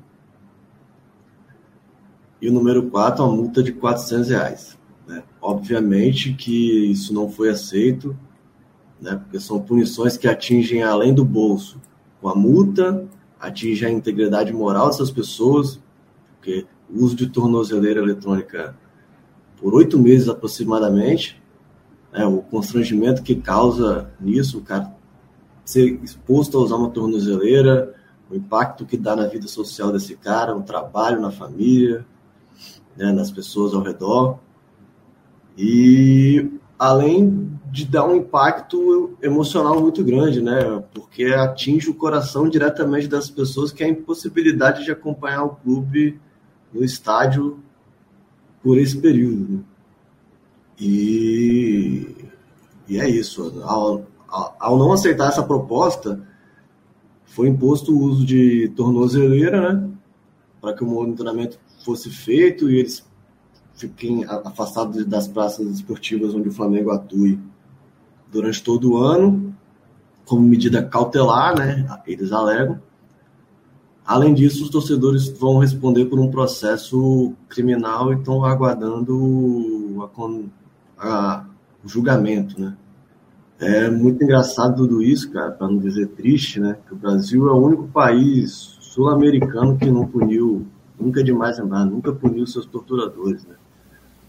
E o número 4, uma multa de 400 reais. Né? Obviamente que isso não foi aceito, né? porque são punições que atingem além do bolso. Com a multa, atinge a integridade moral dessas pessoas, porque o uso de tornozeleira eletrônica por oito meses aproximadamente, né? o constrangimento que causa nisso, o cara ser exposto a usar uma tornozeleira, o impacto que dá na vida social desse cara, no trabalho, na família, né, nas pessoas ao redor. E além de dar um impacto emocional muito grande, né? Porque atinge o coração diretamente das pessoas que é a impossibilidade de acompanhar o clube no estádio por esse período. Né? E, e é isso. Ao, ao, não aceitar essa proposta, foi imposto o uso de tornozeleira, né? Para que o monitoramento fosse feito e eles fiquem afastados das praças esportivas onde o Flamengo atue durante todo o ano, como medida cautelar, né? Eles alegam. Além disso, os torcedores vão responder por um processo criminal e estão aguardando a, a, o julgamento, né? É muito engraçado tudo isso, cara, para não dizer triste, né? Que o Brasil é o único país sul-americano que não puniu, nunca é demais lembrar, nunca puniu seus torturadores, né?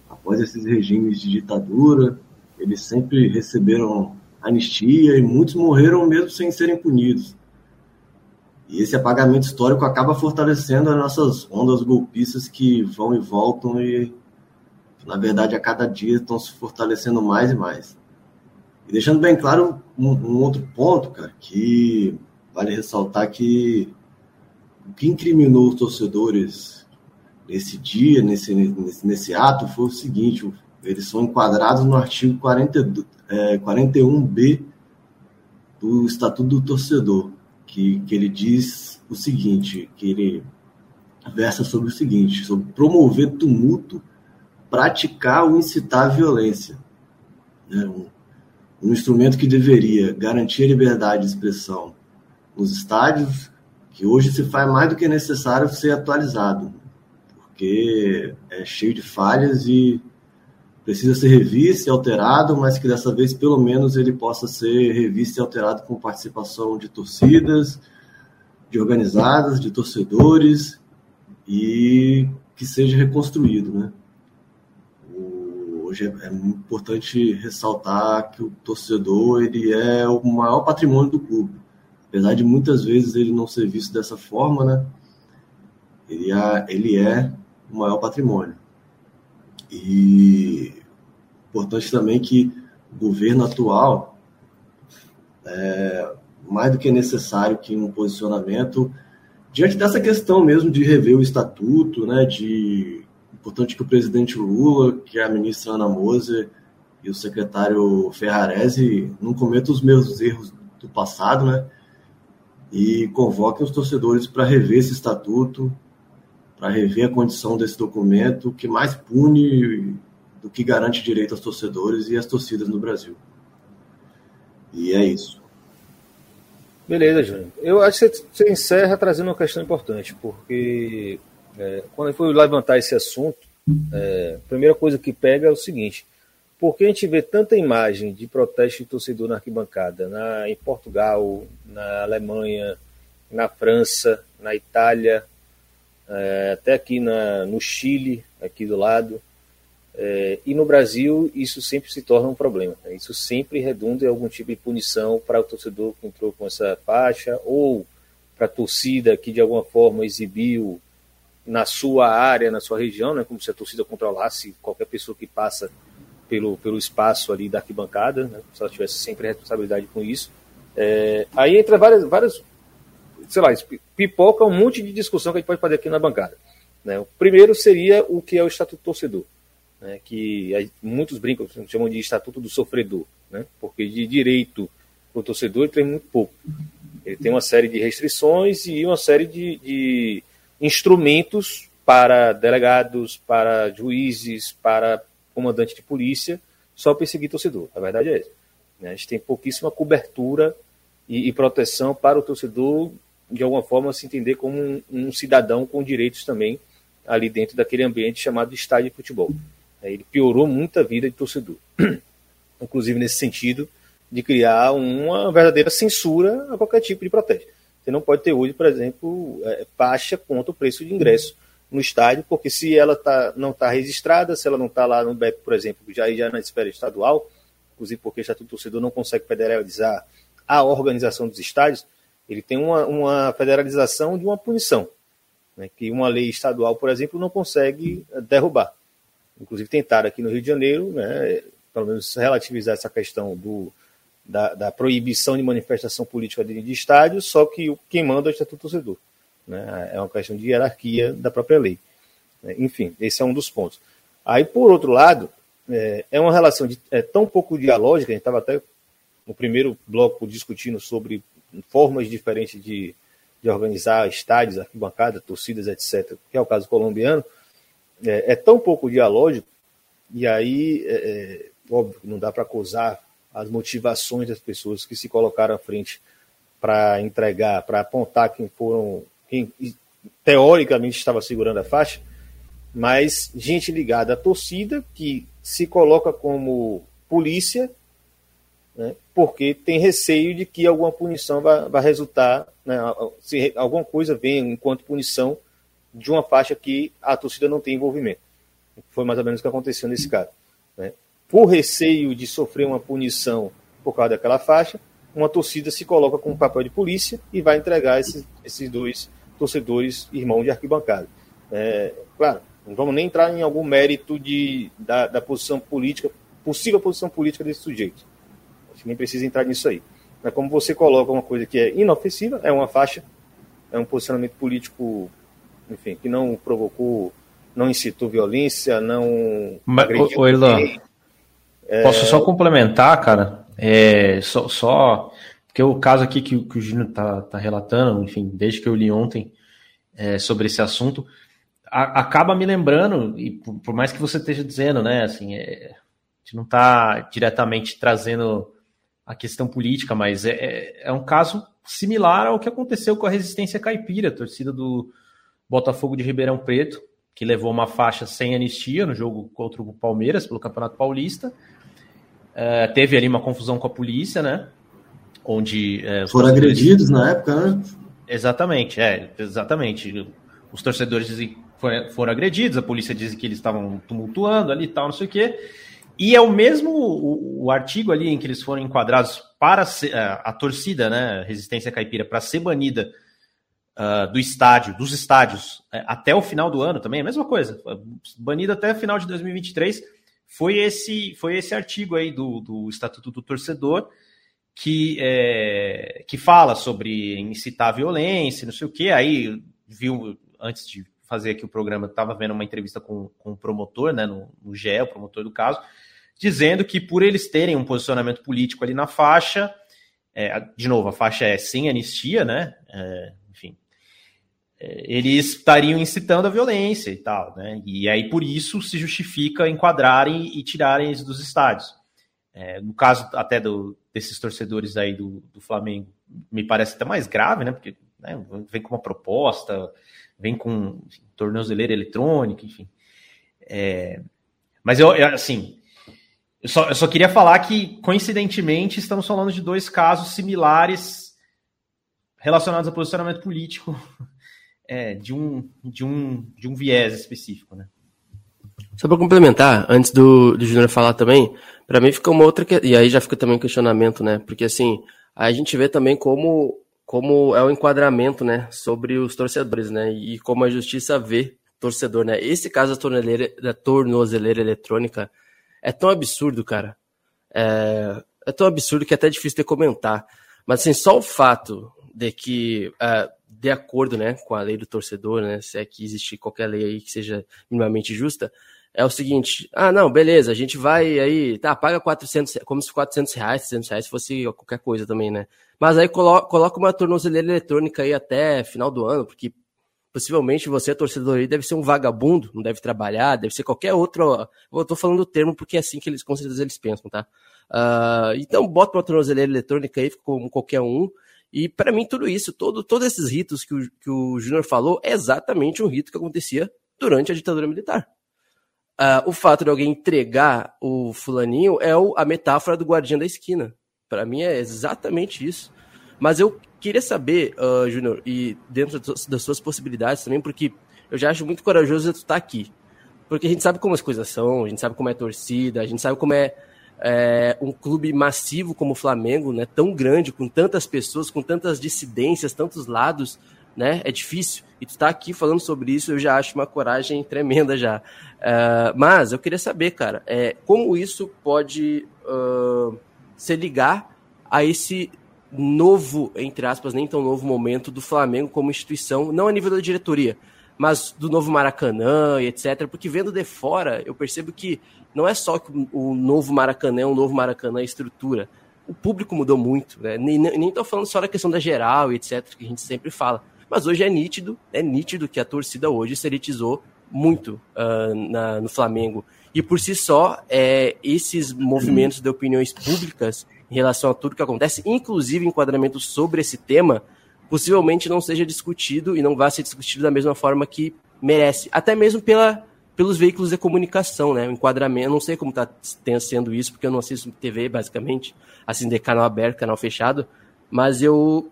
após esses regimes de ditadura, eles sempre receberam anistia e muitos morreram mesmo sem serem punidos. E esse apagamento histórico acaba fortalecendo as nossas ondas golpistas que vão e voltam e, na verdade, a cada dia estão se fortalecendo mais e mais. E deixando bem claro um, um outro ponto, cara, que vale ressaltar que que incriminou os torcedores nesse dia, nesse, nesse, nesse ato, foi o seguinte: eles são enquadrados no artigo 40, é, 41b do Estatuto do Torcedor, que, que ele diz o seguinte, que ele versa sobre o seguinte, sobre promover tumulto, praticar ou incitar a violência. Né? Um, um instrumento que deveria garantir a liberdade de expressão nos estádios, que hoje se faz mais do que necessário ser atualizado porque é cheio de falhas e precisa ser revisto e alterado, mas que dessa vez pelo menos ele possa ser revisto e alterado com participação de torcidas, de organizadas, de torcedores e que seja reconstruído, né? Hoje é, é importante ressaltar que o torcedor ele é o maior patrimônio do clube, apesar de muitas vezes ele não ser visto dessa forma, né? Ele é, ele é o maior patrimônio. E importante também que o governo atual, é, mais do que necessário que um posicionamento diante dessa questão mesmo de rever o estatuto, né, de importante que o presidente Lula, que é a ministra Ana Moser e o secretário Ferrarese não cometam os meus erros do passado, né, e convoquem os torcedores para rever esse estatuto, para rever a condição desse documento que mais pune do que garante direito aos torcedores e às torcidas no Brasil. E é isso. Beleza, Júnior. Eu acho que você encerra trazendo uma questão importante, porque é, quando eu fui levantar esse assunto, é, a primeira coisa que pega é o seguinte: por que a gente vê tanta imagem de protesto de torcedor na arquibancada na, em Portugal, na Alemanha, na França, na Itália, é, até aqui na, no Chile, aqui do lado. É, e no Brasil, isso sempre se torna um problema. Né? Isso sempre redunda em algum tipo de punição para o torcedor que entrou com essa faixa, ou para a torcida que de alguma forma exibiu na sua área, na sua região, né? como se a torcida controlasse qualquer pessoa que passa pelo, pelo espaço ali da arquibancada, né? se ela tivesse sempre responsabilidade com isso. É, aí entra várias, várias sei lá, pipoca um monte de discussão que a gente pode fazer aqui na bancada. Né? O primeiro seria o que é o Estatuto Torcedor, né? que muitos brincam, chamam de Estatuto do Sofredor, né? porque de direito o torcedor ele tem muito pouco. Ele tem uma série de restrições e uma série de, de instrumentos para delegados, para juízes, para comandante de polícia, só perseguir torcedor. A verdade é essa. Né? A gente tem pouquíssima cobertura e, e proteção para o torcedor de alguma forma, se entender como um, um, cidadão com direitos também ali dentro daquele ambiente chamado estádio de futebol. É, ele piorou muito a vida de torcedor, inclusive nesse sentido de criar uma verdadeira censura a qualquer tipo de protesto. Você não pode ter hoje, por exemplo, é, faixa contra o preço de ingresso no estádio, porque se ela tá, não está registrada, se ela não está lá no BEP, por exemplo, já, já na esfera estadual, inclusive porque o Estatuto do Torcedor não consegue federalizar a organização dos estádios, ele tem uma, uma federalização de uma punição, né, que uma lei estadual, por exemplo, não consegue eh, derrubar. Inclusive tentaram aqui no Rio de Janeiro, né, pelo menos relativizar essa questão do, da, da proibição de manifestação política de, de estádios, só que quem manda é o Estatuto Torcedor. Né? É uma questão de hierarquia da própria lei. Enfim, esse é um dos pontos. Aí, por outro lado, é, é uma relação de, é, tão pouco dialógica, a gente estava até no primeiro bloco discutindo sobre formas diferentes de, de organizar estádios, arquibancadas, torcidas, etc., que é o caso colombiano, é, é tão pouco dialógico, e aí, é, é óbvio, não dá para acusar as motivações das pessoas que se colocaram à frente para entregar, para apontar quem foram, quem teoricamente estava segurando a faixa, mas gente ligada à torcida que se coloca como polícia, né, porque tem receio de que alguma punição vai resultar, né, se alguma coisa venha enquanto punição de uma faixa que a torcida não tem envolvimento. Foi mais ou menos o que aconteceu nesse caso. Né por receio de sofrer uma punição por causa daquela faixa, uma torcida se coloca com um papel de polícia e vai entregar esses, esses dois torcedores irmãos de arquibancada. É, claro, não vamos nem entrar em algum mérito de, da, da posição política, possível posição política desse sujeito. Acho que nem precisa entrar nisso aí. Mas como você coloca uma coisa que é inofensiva, é uma faixa, é um posicionamento político, enfim, que não provocou, não incitou violência, não. Mas, o Irlan, é... Posso só complementar, cara? É, só, só, porque o caso aqui que, que o Júnior tá, tá relatando, enfim, desde que eu li ontem é, sobre esse assunto, a, acaba me lembrando, e por, por, mais que você esteja dizendo, né, assim, é, a gente não está diretamente trazendo a questão política, mas é, é, é um caso similar ao que aconteceu com a resistência caipira, a torcida do Botafogo de Ribeirão Preto, que levou uma faixa sem anistia no jogo contra o Palmeiras pelo Campeonato Paulista. É, teve ali uma confusão com a polícia, né? Onde. É, Foram agredidos na época, né? Exatamente, é, exatamente. Os torcedores dizem que foram agredidos, a polícia diz que eles estavam tumultuando ali e tal, não sei o quê. E é o mesmo o, o, artigo ali em que eles foram enquadrados para ser, a, a torcida, né, Resistência Caipira, para ser banida uh, do estádio, dos estádios, uh, até o final do ano também, a mesma coisa, banida até o final de 2023 foi esse, foi esse artigo aí do, do Estatuto do Torcedor, que, é, que fala sobre incitar violência, não sei o que. Aí, viu, antes de fazer aqui o programa, estava vendo uma entrevista com, com o promotor, né, no, no GE, o promotor do caso, dizendo que por eles terem um posicionamento político ali na faixa, é, de novo, a faixa é sem anistia, né? É, eles estariam incitando a violência e tal, né? E aí por isso se justifica enquadrarem e tirarem eles dos estádios. É, no caso até do, desses torcedores aí do, do, Flamengo, me parece até mais grave, né? Porque né, vem com uma proposta, vem com enfim, tornozeleira eletrônica, enfim. É, mas eu, eu assim, eu só, eu só queria falar que, coincidentemente, estamos falando de dois casos similares relacionados a posicionamento político é, de, um, de, um, de um viés específico, né? Só para complementar, antes do, do Júnior falar também, para mim fica uma outra. Que... E aí já fica também um questionamento, né? Porque assim, a gente vê também como, como é o enquadramento, né? Sobre os torcedores, né? E como a justiça vê torcedor, né? Esse caso da tornozeleira, da tornozeleira eletrônica é tão absurdo, cara. É, é tão absurdo que é até difícil de comentar. Mas assim, só o fato de que uh, de acordo né, com a lei do torcedor, né, se é que existe qualquer lei aí que seja minimamente justa, é o seguinte, ah, não, beleza, a gente vai aí, tá, paga 400, como se 400 reais, 600 reais fosse qualquer coisa também, né? Mas aí coloca, coloca uma tornozeleira eletrônica aí até final do ano, porque possivelmente você, torcedor aí, deve ser um vagabundo, não deve trabalhar, deve ser qualquer outro, eu tô falando o termo porque é assim que eles, com certeza eles pensam, tá? Uh, então bota uma tornozeleira eletrônica aí, como qualquer um, e para mim, tudo isso, todo, todos esses ritos que o, que o Júnior falou, é exatamente um rito que acontecia durante a ditadura militar. Uh, o fato de alguém entregar o fulaninho é o, a metáfora do guardião da esquina. Para mim é exatamente isso. Mas eu queria saber, uh, Júnior, e dentro das suas possibilidades também, porque eu já acho muito corajoso tu estar aqui. Porque a gente sabe como as coisas são, a gente sabe como é torcida, a gente sabe como é é, um clube massivo como o Flamengo, né, tão grande, com tantas pessoas, com tantas dissidências, tantos lados, né? É difícil. E tu tá aqui falando sobre isso, eu já acho uma coragem tremenda já. Uh, mas eu queria saber, cara, é, como isso pode uh, se ligar a esse novo, entre aspas, nem tão novo momento do Flamengo como instituição, não a nível da diretoria, mas do novo Maracanã e etc. Porque vendo de fora, eu percebo que não é só que o novo Maracanã é um novo Maracanã estrutura. O público mudou muito, né? Nem, tô falando só da questão da geral etc, que a gente sempre fala. Mas hoje é nítido, é nítido que a torcida hoje se elitizou muito uh, na, no Flamengo. E por si só, é, esses movimentos de opiniões públicas em relação a tudo que acontece, inclusive enquadramento sobre esse tema, possivelmente não seja discutido e não vá ser discutido da mesma forma que merece, até mesmo pela, pelos veículos de comunicação, né? O enquadramento, não sei como está sendo isso, porque eu não assisto TV, basicamente, assim, de canal aberto, canal fechado, mas eu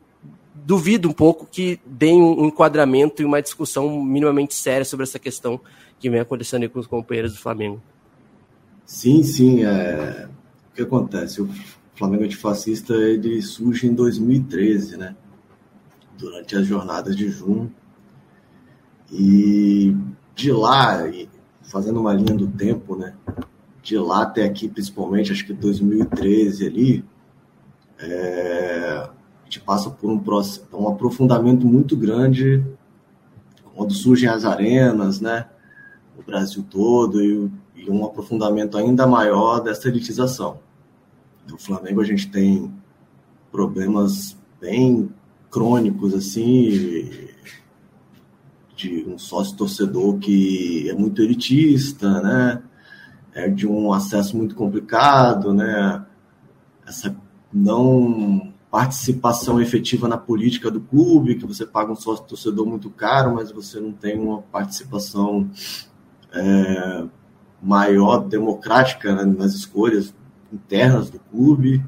duvido um pouco que deem um enquadramento e uma discussão minimamente séria sobre essa questão que vem acontecendo com os companheiros do Flamengo. Sim, sim. É... O que acontece? O Flamengo antifascista ele surge em 2013, né? Durante as jornadas de junho. E de lá, fazendo uma linha do tempo, né? De lá até aqui, principalmente, acho que 2013 ali, é, a gente passa por um, um aprofundamento muito grande quando surgem as arenas, né? No Brasil todo, e, e um aprofundamento ainda maior dessa elitização. No Flamengo a gente tem problemas bem crônicos, assim, de um sócio torcedor que é muito elitista, né? É de um acesso muito complicado, né? Essa não participação efetiva na política do clube, que você paga um sócio torcedor muito caro, mas você não tem uma participação é, maior, democrática né, nas escolhas internas do clube.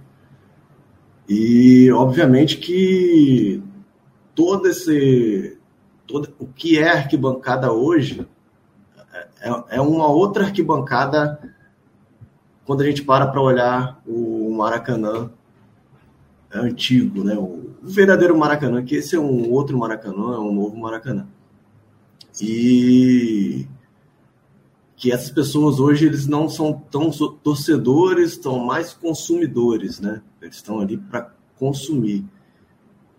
E, obviamente, que todo esse. O que é arquibancada hoje é, é uma outra arquibancada quando a gente para para olhar o Maracanã antigo, né? o verdadeiro Maracanã, que esse é um outro Maracanã, é um novo Maracanã. E que essas pessoas hoje eles não são tão torcedores, estão mais consumidores, né? Eles estão ali para consumir.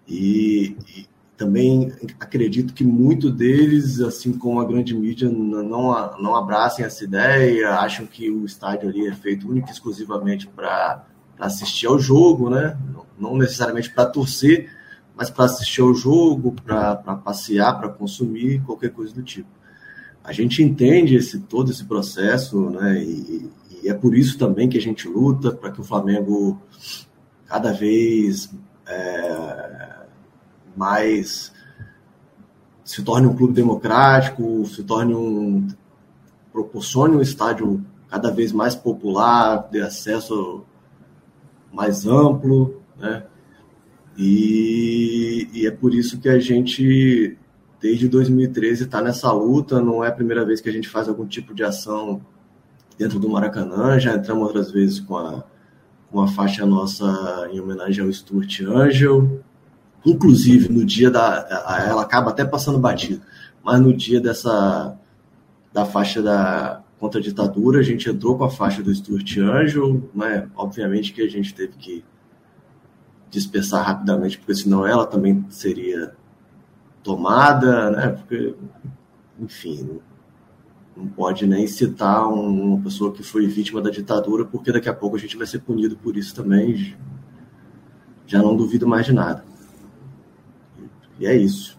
E, e, também acredito que muito deles, assim como a grande mídia, não, não abracem essa ideia, acham que o estádio ali é feito única e exclusivamente para assistir ao jogo, né? Não necessariamente para torcer, mas para assistir ao jogo, para passear, para consumir, qualquer coisa do tipo a gente entende esse, todo esse processo, né? E, e, é por isso também que a gente luta para que o Flamengo cada vez é, mais se torne um clube democrático, se torne um proporcione um estádio cada vez mais popular, de acesso mais amplo, né? E, e é por isso que a gente desde 2013 está nessa luta, não é a primeira vez que a gente faz algum tipo de ação dentro do Maracanã, já entramos outras vezes com a, com a faixa nossa em homenagem ao Stuart Angel, inclusive no dia da, ela acaba até passando batido, mas no dia dessa, da faixa da contra a ditadura, a gente entrou com a faixa do Stuart Angel, né? obviamente que a gente teve que dispersar rapidamente, porque senão ela também seria tomada, né? Porque, enfim, não pode nem citar uma pessoa que foi vítima da ditadura, porque daqui a pouco a gente vai ser punido por isso também. Já não duvido mais de nada. E é isso.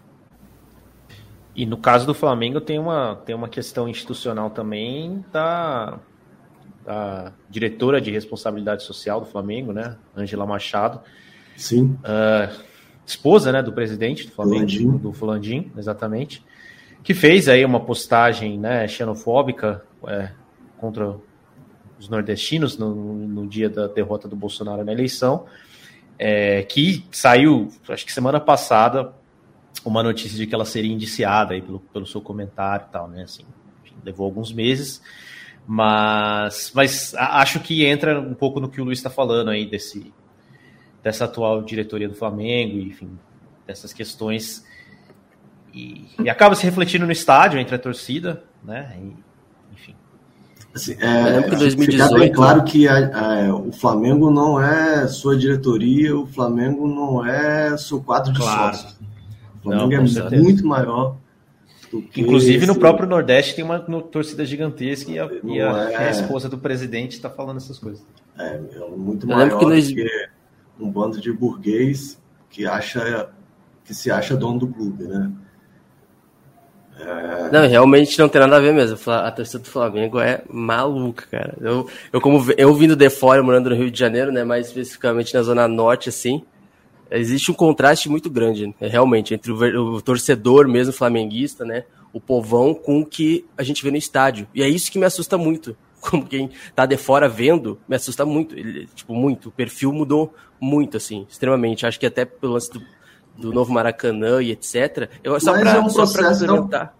E no caso do Flamengo tem uma, tem uma questão institucional também da, da diretora de responsabilidade social do Flamengo, né, Angela Machado. Sim. Uh, esposa né, do presidente do Flamengo, do Fulandim, exatamente, que fez aí uma postagem né, xenofóbica é, contra os nordestinos no, no, dia da derrota do Bolsonaro na eleição, é, que saiu, acho que semana passada, uma notícia de que ela seria indiciada aí pelo, pelo seu comentário e tal, né? Assim, enfim, levou alguns meses, mas, mas acho que entra um pouco no que o Luiz está falando aí desse dessa atual diretoria do Flamengo, enfim, dessas questões e, e, acaba se refletindo no estádio entre a torcida, né? E, enfim. Assim, é, que 2018... Ficar bem claro que a, a, o Flamengo não é sua diretoria, o Flamengo não é seu quadro de claro. sócios. O Flamengo não, é certeza. muito maior Inclusive esse... no próprio Nordeste tem uma torcida gigantesca e a, e a, é... a esposa do presidente está falando essas coisas. É, é muito maior que nós... do que um bando de burguês que acha que se acha dono do clube, né? É... Não, realmente não tem nada a ver mesmo. A torcida do Flamengo é maluca, cara. Eu, eu como eu vindo de fora, morando no Rio de Janeiro, né, mais especificamente na zona norte, assim, existe um contraste muito grande, né, realmente, entre o, o, torcedor mesmo flamenguista, né? O povão com o que a gente vê no estádio. E é isso que me assusta muito. Como quem tá de fora vendo, me assusta muito. Ele, tipo, muito. O perfil mudou muito, assim, extremamente. Acho que até pelo lance do, do novo Maracanã e etc. Eu, só para é um complementar.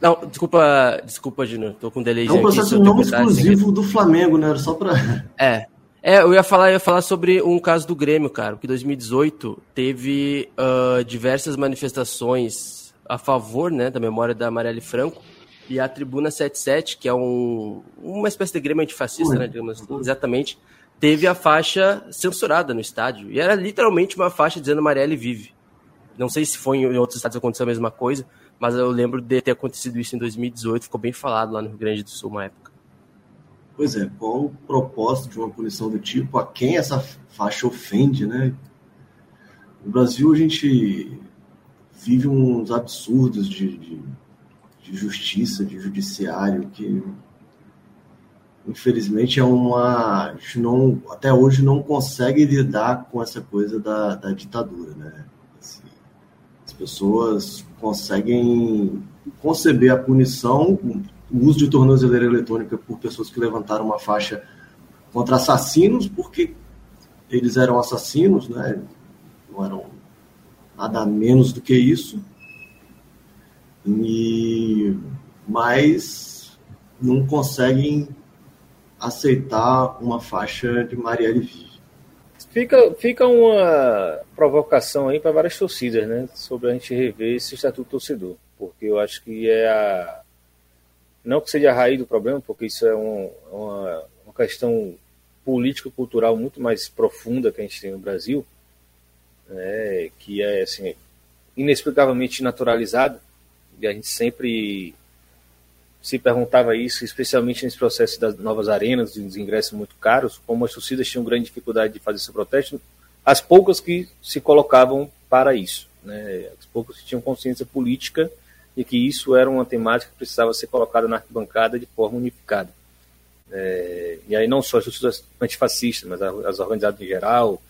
Não... desculpa, desculpa, Gino. Tô com delay. É um processo não exclusivo do Flamengo, né? Só para. É, é, eu ia falar, eu ia falar sobre um caso do Grêmio, cara, porque 2018 teve uh, diversas manifestações a favor, né, da memória da Marielle Franco e a Tribuna 77, que é um, uma espécie de Grêmio antifascista, né, digamos assim, exatamente, teve a faixa censurada no estádio e era literalmente uma faixa dizendo Marielle vive. Não sei se foi em outros estados aconteceu a mesma coisa, mas eu lembro de ter acontecido isso em 2018, ficou bem falado lá no Rio Grande do Sul uma época. Pois é, qual o propósito de uma punição do tipo? A quem essa faixa ofende, né? No Brasil, a gente vive uns absurdos de, de, de justiça, de judiciário, que infelizmente é uma. A gente não, até hoje não consegue lidar com essa coisa da, da ditadura, né? Assim, as pessoas conseguem conceber a punição o uso de tornozeleira eletrônica por pessoas que levantaram uma faixa contra assassinos, porque eles eram assassinos, né? não eram nada menos do que isso, e, mas não conseguem aceitar uma faixa de Marielle Vive. Fica, fica uma provocação aí para várias torcidas, né? Sobre a gente rever esse estatuto torcedor, porque eu acho que é a, não que seja a raiz do problema, porque isso é um, uma, uma questão político-cultural muito mais profunda que a gente tem no Brasil, né, que é assim, inexplicavelmente naturalizado, e a gente sempre se perguntava isso, especialmente nesse processo das novas arenas, dos ingressos muito caros, como as torcidas tinham grande dificuldade de fazer esse protesto, as poucas que se colocavam para isso, né, as poucas que tinham consciência política e que isso era uma temática que precisava ser colocada na arquibancada de forma unificada. É, e aí não só as torcidas antifascistas, mas as organizadas em geral,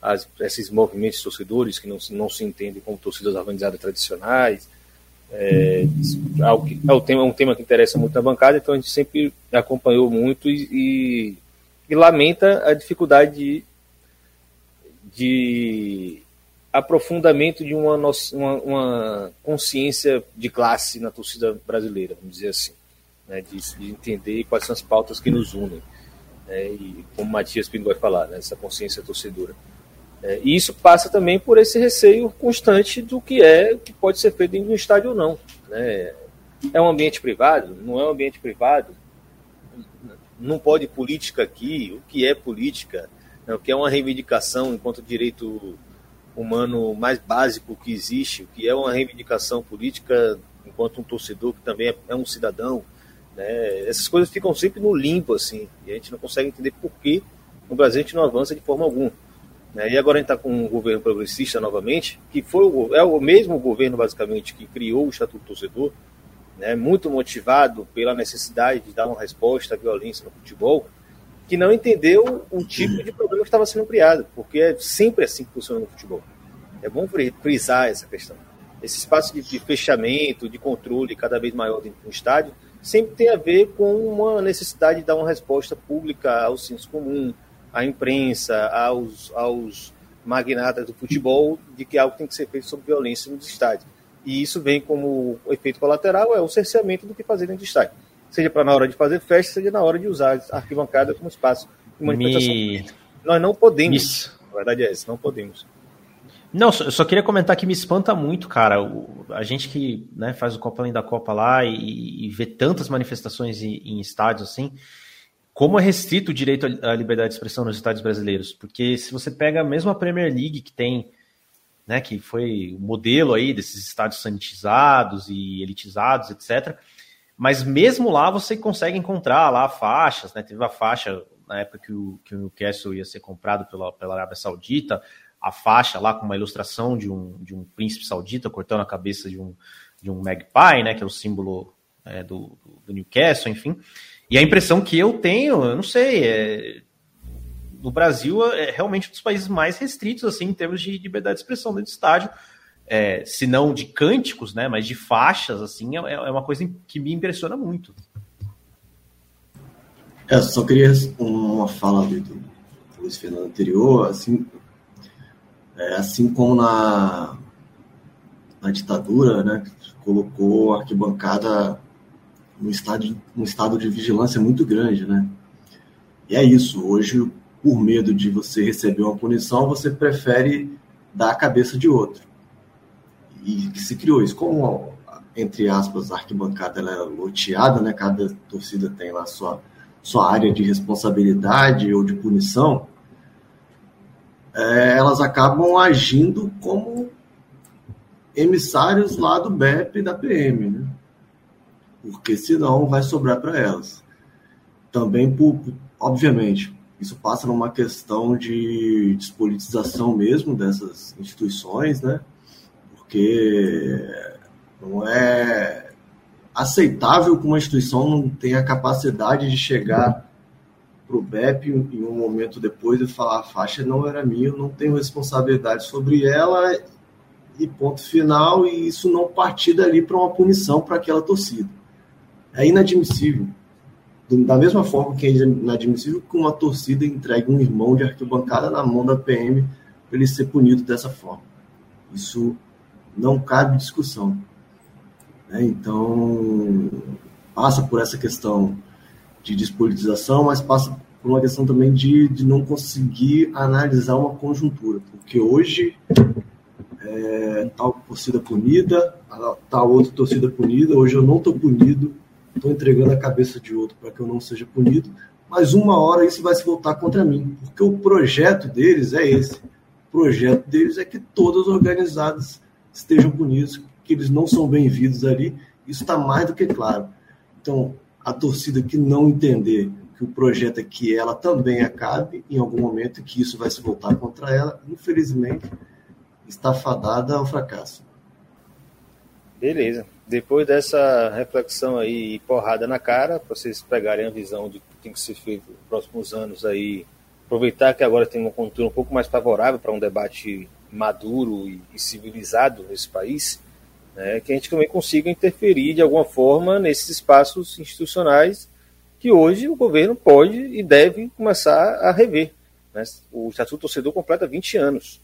as, esses movimentos torcedores que não, não se entendem como torcidas organizadas tradicionais. É, é, um tema, é um tema que interessa muito na bancada, então a gente sempre acompanhou muito e, e, e lamenta a dificuldade de, de aprofundamento de uma, uma, uma, consciência de classe na torcida brasileira, vamos dizer assim, né, de, de, entender quais são as pautas que nos unem, né, e como Matias Pinto vai falar, né, essa consciência torcedora. É, e isso passa também por esse receio constante do que é, que pode ser feito dentro de um estádio ou não. Né? É um ambiente privado? Não é um ambiente privado? Não pode política aqui? O que é política? O que é uma reivindicação enquanto direito humano mais básico que existe, que é uma reivindicação política enquanto um torcedor que também é, é um cidadão. Né? Essas coisas ficam sempre no limbo, assim, e a gente não consegue entender por que no Brasil a gente não avança de forma alguma. Né? E agora a gente está com um governo progressista novamente, que foi o, é o mesmo governo, basicamente, que criou o Estatuto do Torcedor, né? muito motivado pela necessidade de dar uma resposta à violência no futebol, que não entendeu o tipo de problema que estava sendo criado, porque é sempre assim que funciona no futebol. É bom frisar essa questão. Esse espaço de, de fechamento, de controle cada vez maior dentro do estádio, sempre tem a ver com uma necessidade de dar uma resposta pública ao senso comum, à imprensa, aos, aos magnatas do futebol, de que algo tem que ser feito sobre violência nos estádios. E isso vem como efeito colateral, é o cerceamento do que fazer dentro do estádio seja para na hora de fazer festa, seja na hora de usar a arquibancada como espaço de manifestação. Me... Nós não podemos. Isso. A verdade é essa, não podemos. Não, eu só queria comentar que me espanta muito, cara. O, a gente que né, faz o Copa Além da Copa lá e, e vê tantas manifestações em, em, estádios assim, como é restrito o direito à liberdade de expressão nos estádios brasileiros. Porque se você pega mesmo a Premier League, que tem, né, que foi o modelo aí desses estádios sanitizados e elitizados, etc. Mas mesmo lá você consegue encontrar lá faixas, né? Teve a faixa na época que o, que o Newcastle ia ser comprado pela, pela Arábia Saudita a faixa lá com uma ilustração de um, de um príncipe saudita cortando a cabeça de um, de um magpie, né, que é o símbolo é, do, do, Newcastle, enfim. E a impressão que eu tenho, eu não sei, é, no Brasil é realmente um dos países mais restritos assim em termos de liberdade de expressão dentro do estádio, é, se não de cânticos, né, mas de faixas, assim, é, é uma coisa que me impressiona muito. É, só queria uma fala do Luiz Fernando anterior, assim, é, assim como na, na ditadura, né, colocou a arquibancada num estado, num estado de vigilância muito grande, né? E é isso. Hoje, por medo de você receber uma punição, você prefere dar a cabeça de outro. E que se criou isso. Como, entre aspas, a arquibancada ela é loteada, né? Cada torcida tem lá sua, sua área de responsabilidade ou de punição é, elas acabam agindo como emissários lá do BEP e da PM, né? Porque senão vai sobrar para elas. Também, por, obviamente, isso passa numa questão de despolitização mesmo dessas instituições, né? Porque não é aceitável que uma instituição não tenha capacidade de chegar para o BEP em um momento depois e falar a faixa não era minha, eu não tenho responsabilidade sobre ela e ponto final, e isso não partir dali para uma punição para aquela torcida. É inadmissível. Da mesma forma que é inadmissível que uma torcida entregue um irmão de arquibancada na mão da PM para ele ser punido dessa forma. Isso não cabe discussão. Né? Então, passa por essa questão de despolitização, mas passa por uma questão também de, de não conseguir analisar uma conjuntura, porque hoje é, tal torcida punida, tal outra torcida punida, hoje eu não estou punido, estou entregando a cabeça de outro para que eu não seja punido, mas uma hora isso vai se voltar contra mim, porque o projeto deles é esse. O projeto deles é que todas as organizadas estejam punidas, que eles não são bem-vindos ali, isso está mais do que claro. Então, a torcida que não entender que o projeto é que ela também acabe em algum momento que isso vai se voltar contra ela, infelizmente, está fadada ao fracasso. Beleza. Depois dessa reflexão aí porrada na cara, para vocês pegarem a visão de que tem que ser feito nos próximos anos aí, aproveitar que agora tem uma conjuntura um pouco mais favorável para um debate maduro e civilizado nesse país, né, que a gente também consiga interferir de alguma forma nesses espaços institucionais que hoje o governo pode e deve começar a rever. Né? O Estatuto Torcedor completa 20 anos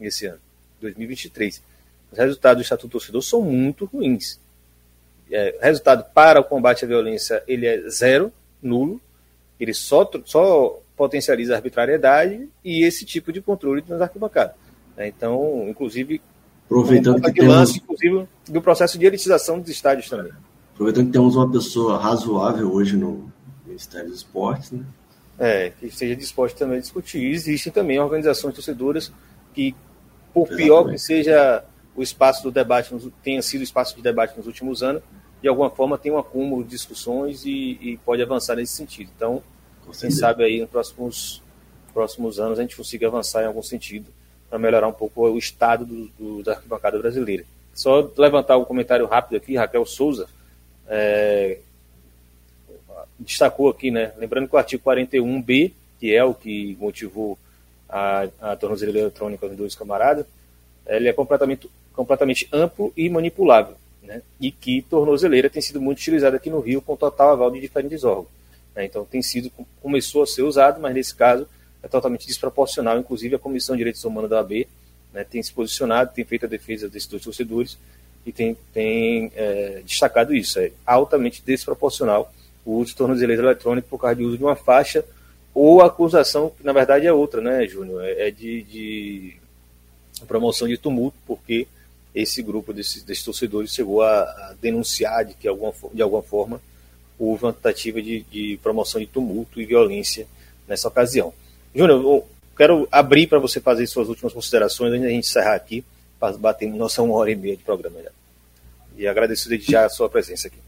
esse ano, 2023. Os resultados do Estatuto Torcedor são muito ruins. É, resultado para o combate à violência ele é zero, nulo. Ele só, só potencializa a arbitrariedade e esse tipo de controle nas arquibancadas. Né? Então, inclusive, Aproveitando que temos... lance, inclusive, do processo de elitização dos estádios também. Aproveitando que temos uma pessoa razoável hoje no Ministério dos Esportes, né? É, que esteja disposto também a discutir. Existem também organizações torcedoras que, por Exatamente. pior que seja o espaço do debate, tenha sido o espaço de debate nos últimos anos, de alguma forma tem um acúmulo de discussões e, e pode avançar nesse sentido. Então, quem sabe aí nos próximos, próximos anos a gente consiga avançar em algum sentido para melhorar um pouco o estado do, do, da arquibancada brasileira. Só levantar um comentário rápido aqui, Raquel Souza é, destacou aqui, né? Lembrando que o artigo 41B, que é o que motivou a, a tornozeleira eletrônica dos dois camaradas, ele é completamente, completamente amplo e manipulável, né? E que tornozeleira tem sido muito utilizada aqui no Rio com total aval de diferentes órgãos. Né? Então tem sido, começou a ser usado, mas nesse caso é totalmente desproporcional. Inclusive, a Comissão de Direitos Humanos da AB né, tem se posicionado, tem feito a defesa desses dois torcedores e tem, tem é, destacado isso. É altamente desproporcional o uso de tornozeleira eletrônico por causa do uso de uma faixa ou acusação, que na verdade é outra, né, Júnior? É, é de, de promoção de tumulto, porque esse grupo desses, desses torcedores chegou a, a, denunciar de que alguma, de alguma forma houve uma tentativa de, de promoção de tumulto e violência nessa ocasião. Júnior, eu quero abrir para você fazer suas últimas considerações antes da gente encerrar aqui, para bater nossa uma hora e meia de programa já. E agradeço desde já a sua presença aqui.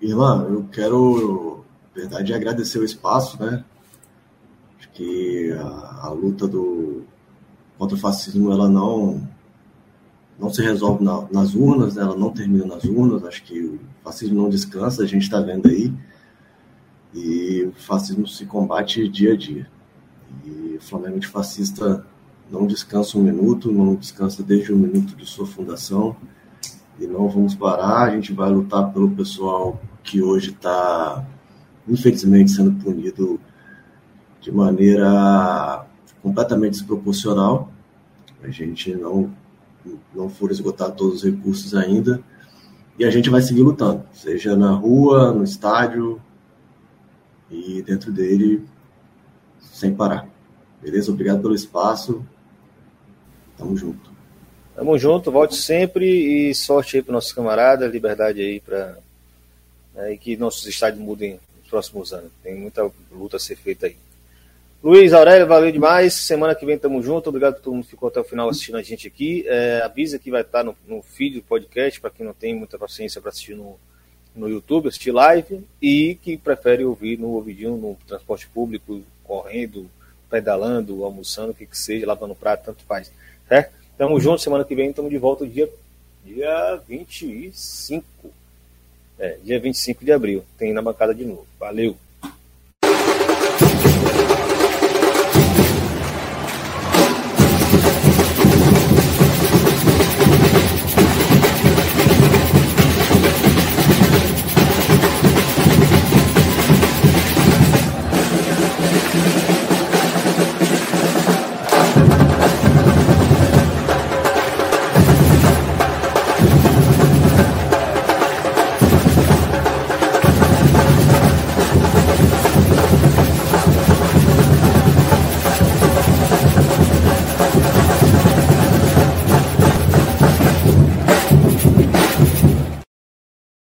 Irmã, eu quero, na verdade, agradecer o espaço, né? Acho que a, a luta do, contra o fascismo, ela não não se resolve na, nas urnas, né? ela não termina nas urnas. Acho que o fascismo não descansa, a gente está vendo aí. E o fascismo se combate dia a dia. E o Flamengo de fascista não descansa um minuto, não descansa desde o minuto de sua fundação. E não vamos parar, a gente vai lutar pelo pessoal que hoje está, infelizmente, sendo punido de maneira completamente desproporcional. A gente não não for esgotar todos os recursos ainda. E a gente vai seguir lutando, seja na rua, no estádio e dentro dele, sem parar. Beleza? Obrigado pelo espaço. Tamo junto. Tamo junto, volte sempre e sorte aí para nossos camaradas, liberdade aí para né, e que nossos estádios mudem nos próximos anos. Tem muita luta a ser feita aí. Luiz Aurélio, valeu demais. Semana que vem tamo junto. Obrigado por todo mundo que ficou até o final assistindo a gente aqui. É, avisa que vai estar no, no feed do podcast, para quem não tem muita paciência para assistir no, no YouTube, assistir live, e que prefere ouvir no ouvidinho, no transporte público, correndo, pedalando, almoçando, o que que seja, lavando prato, tanto faz. Certo? Tamo junto. Semana que vem estamos de volta dia, dia 25. É, dia 25 de abril. Tem na bancada de novo. Valeu!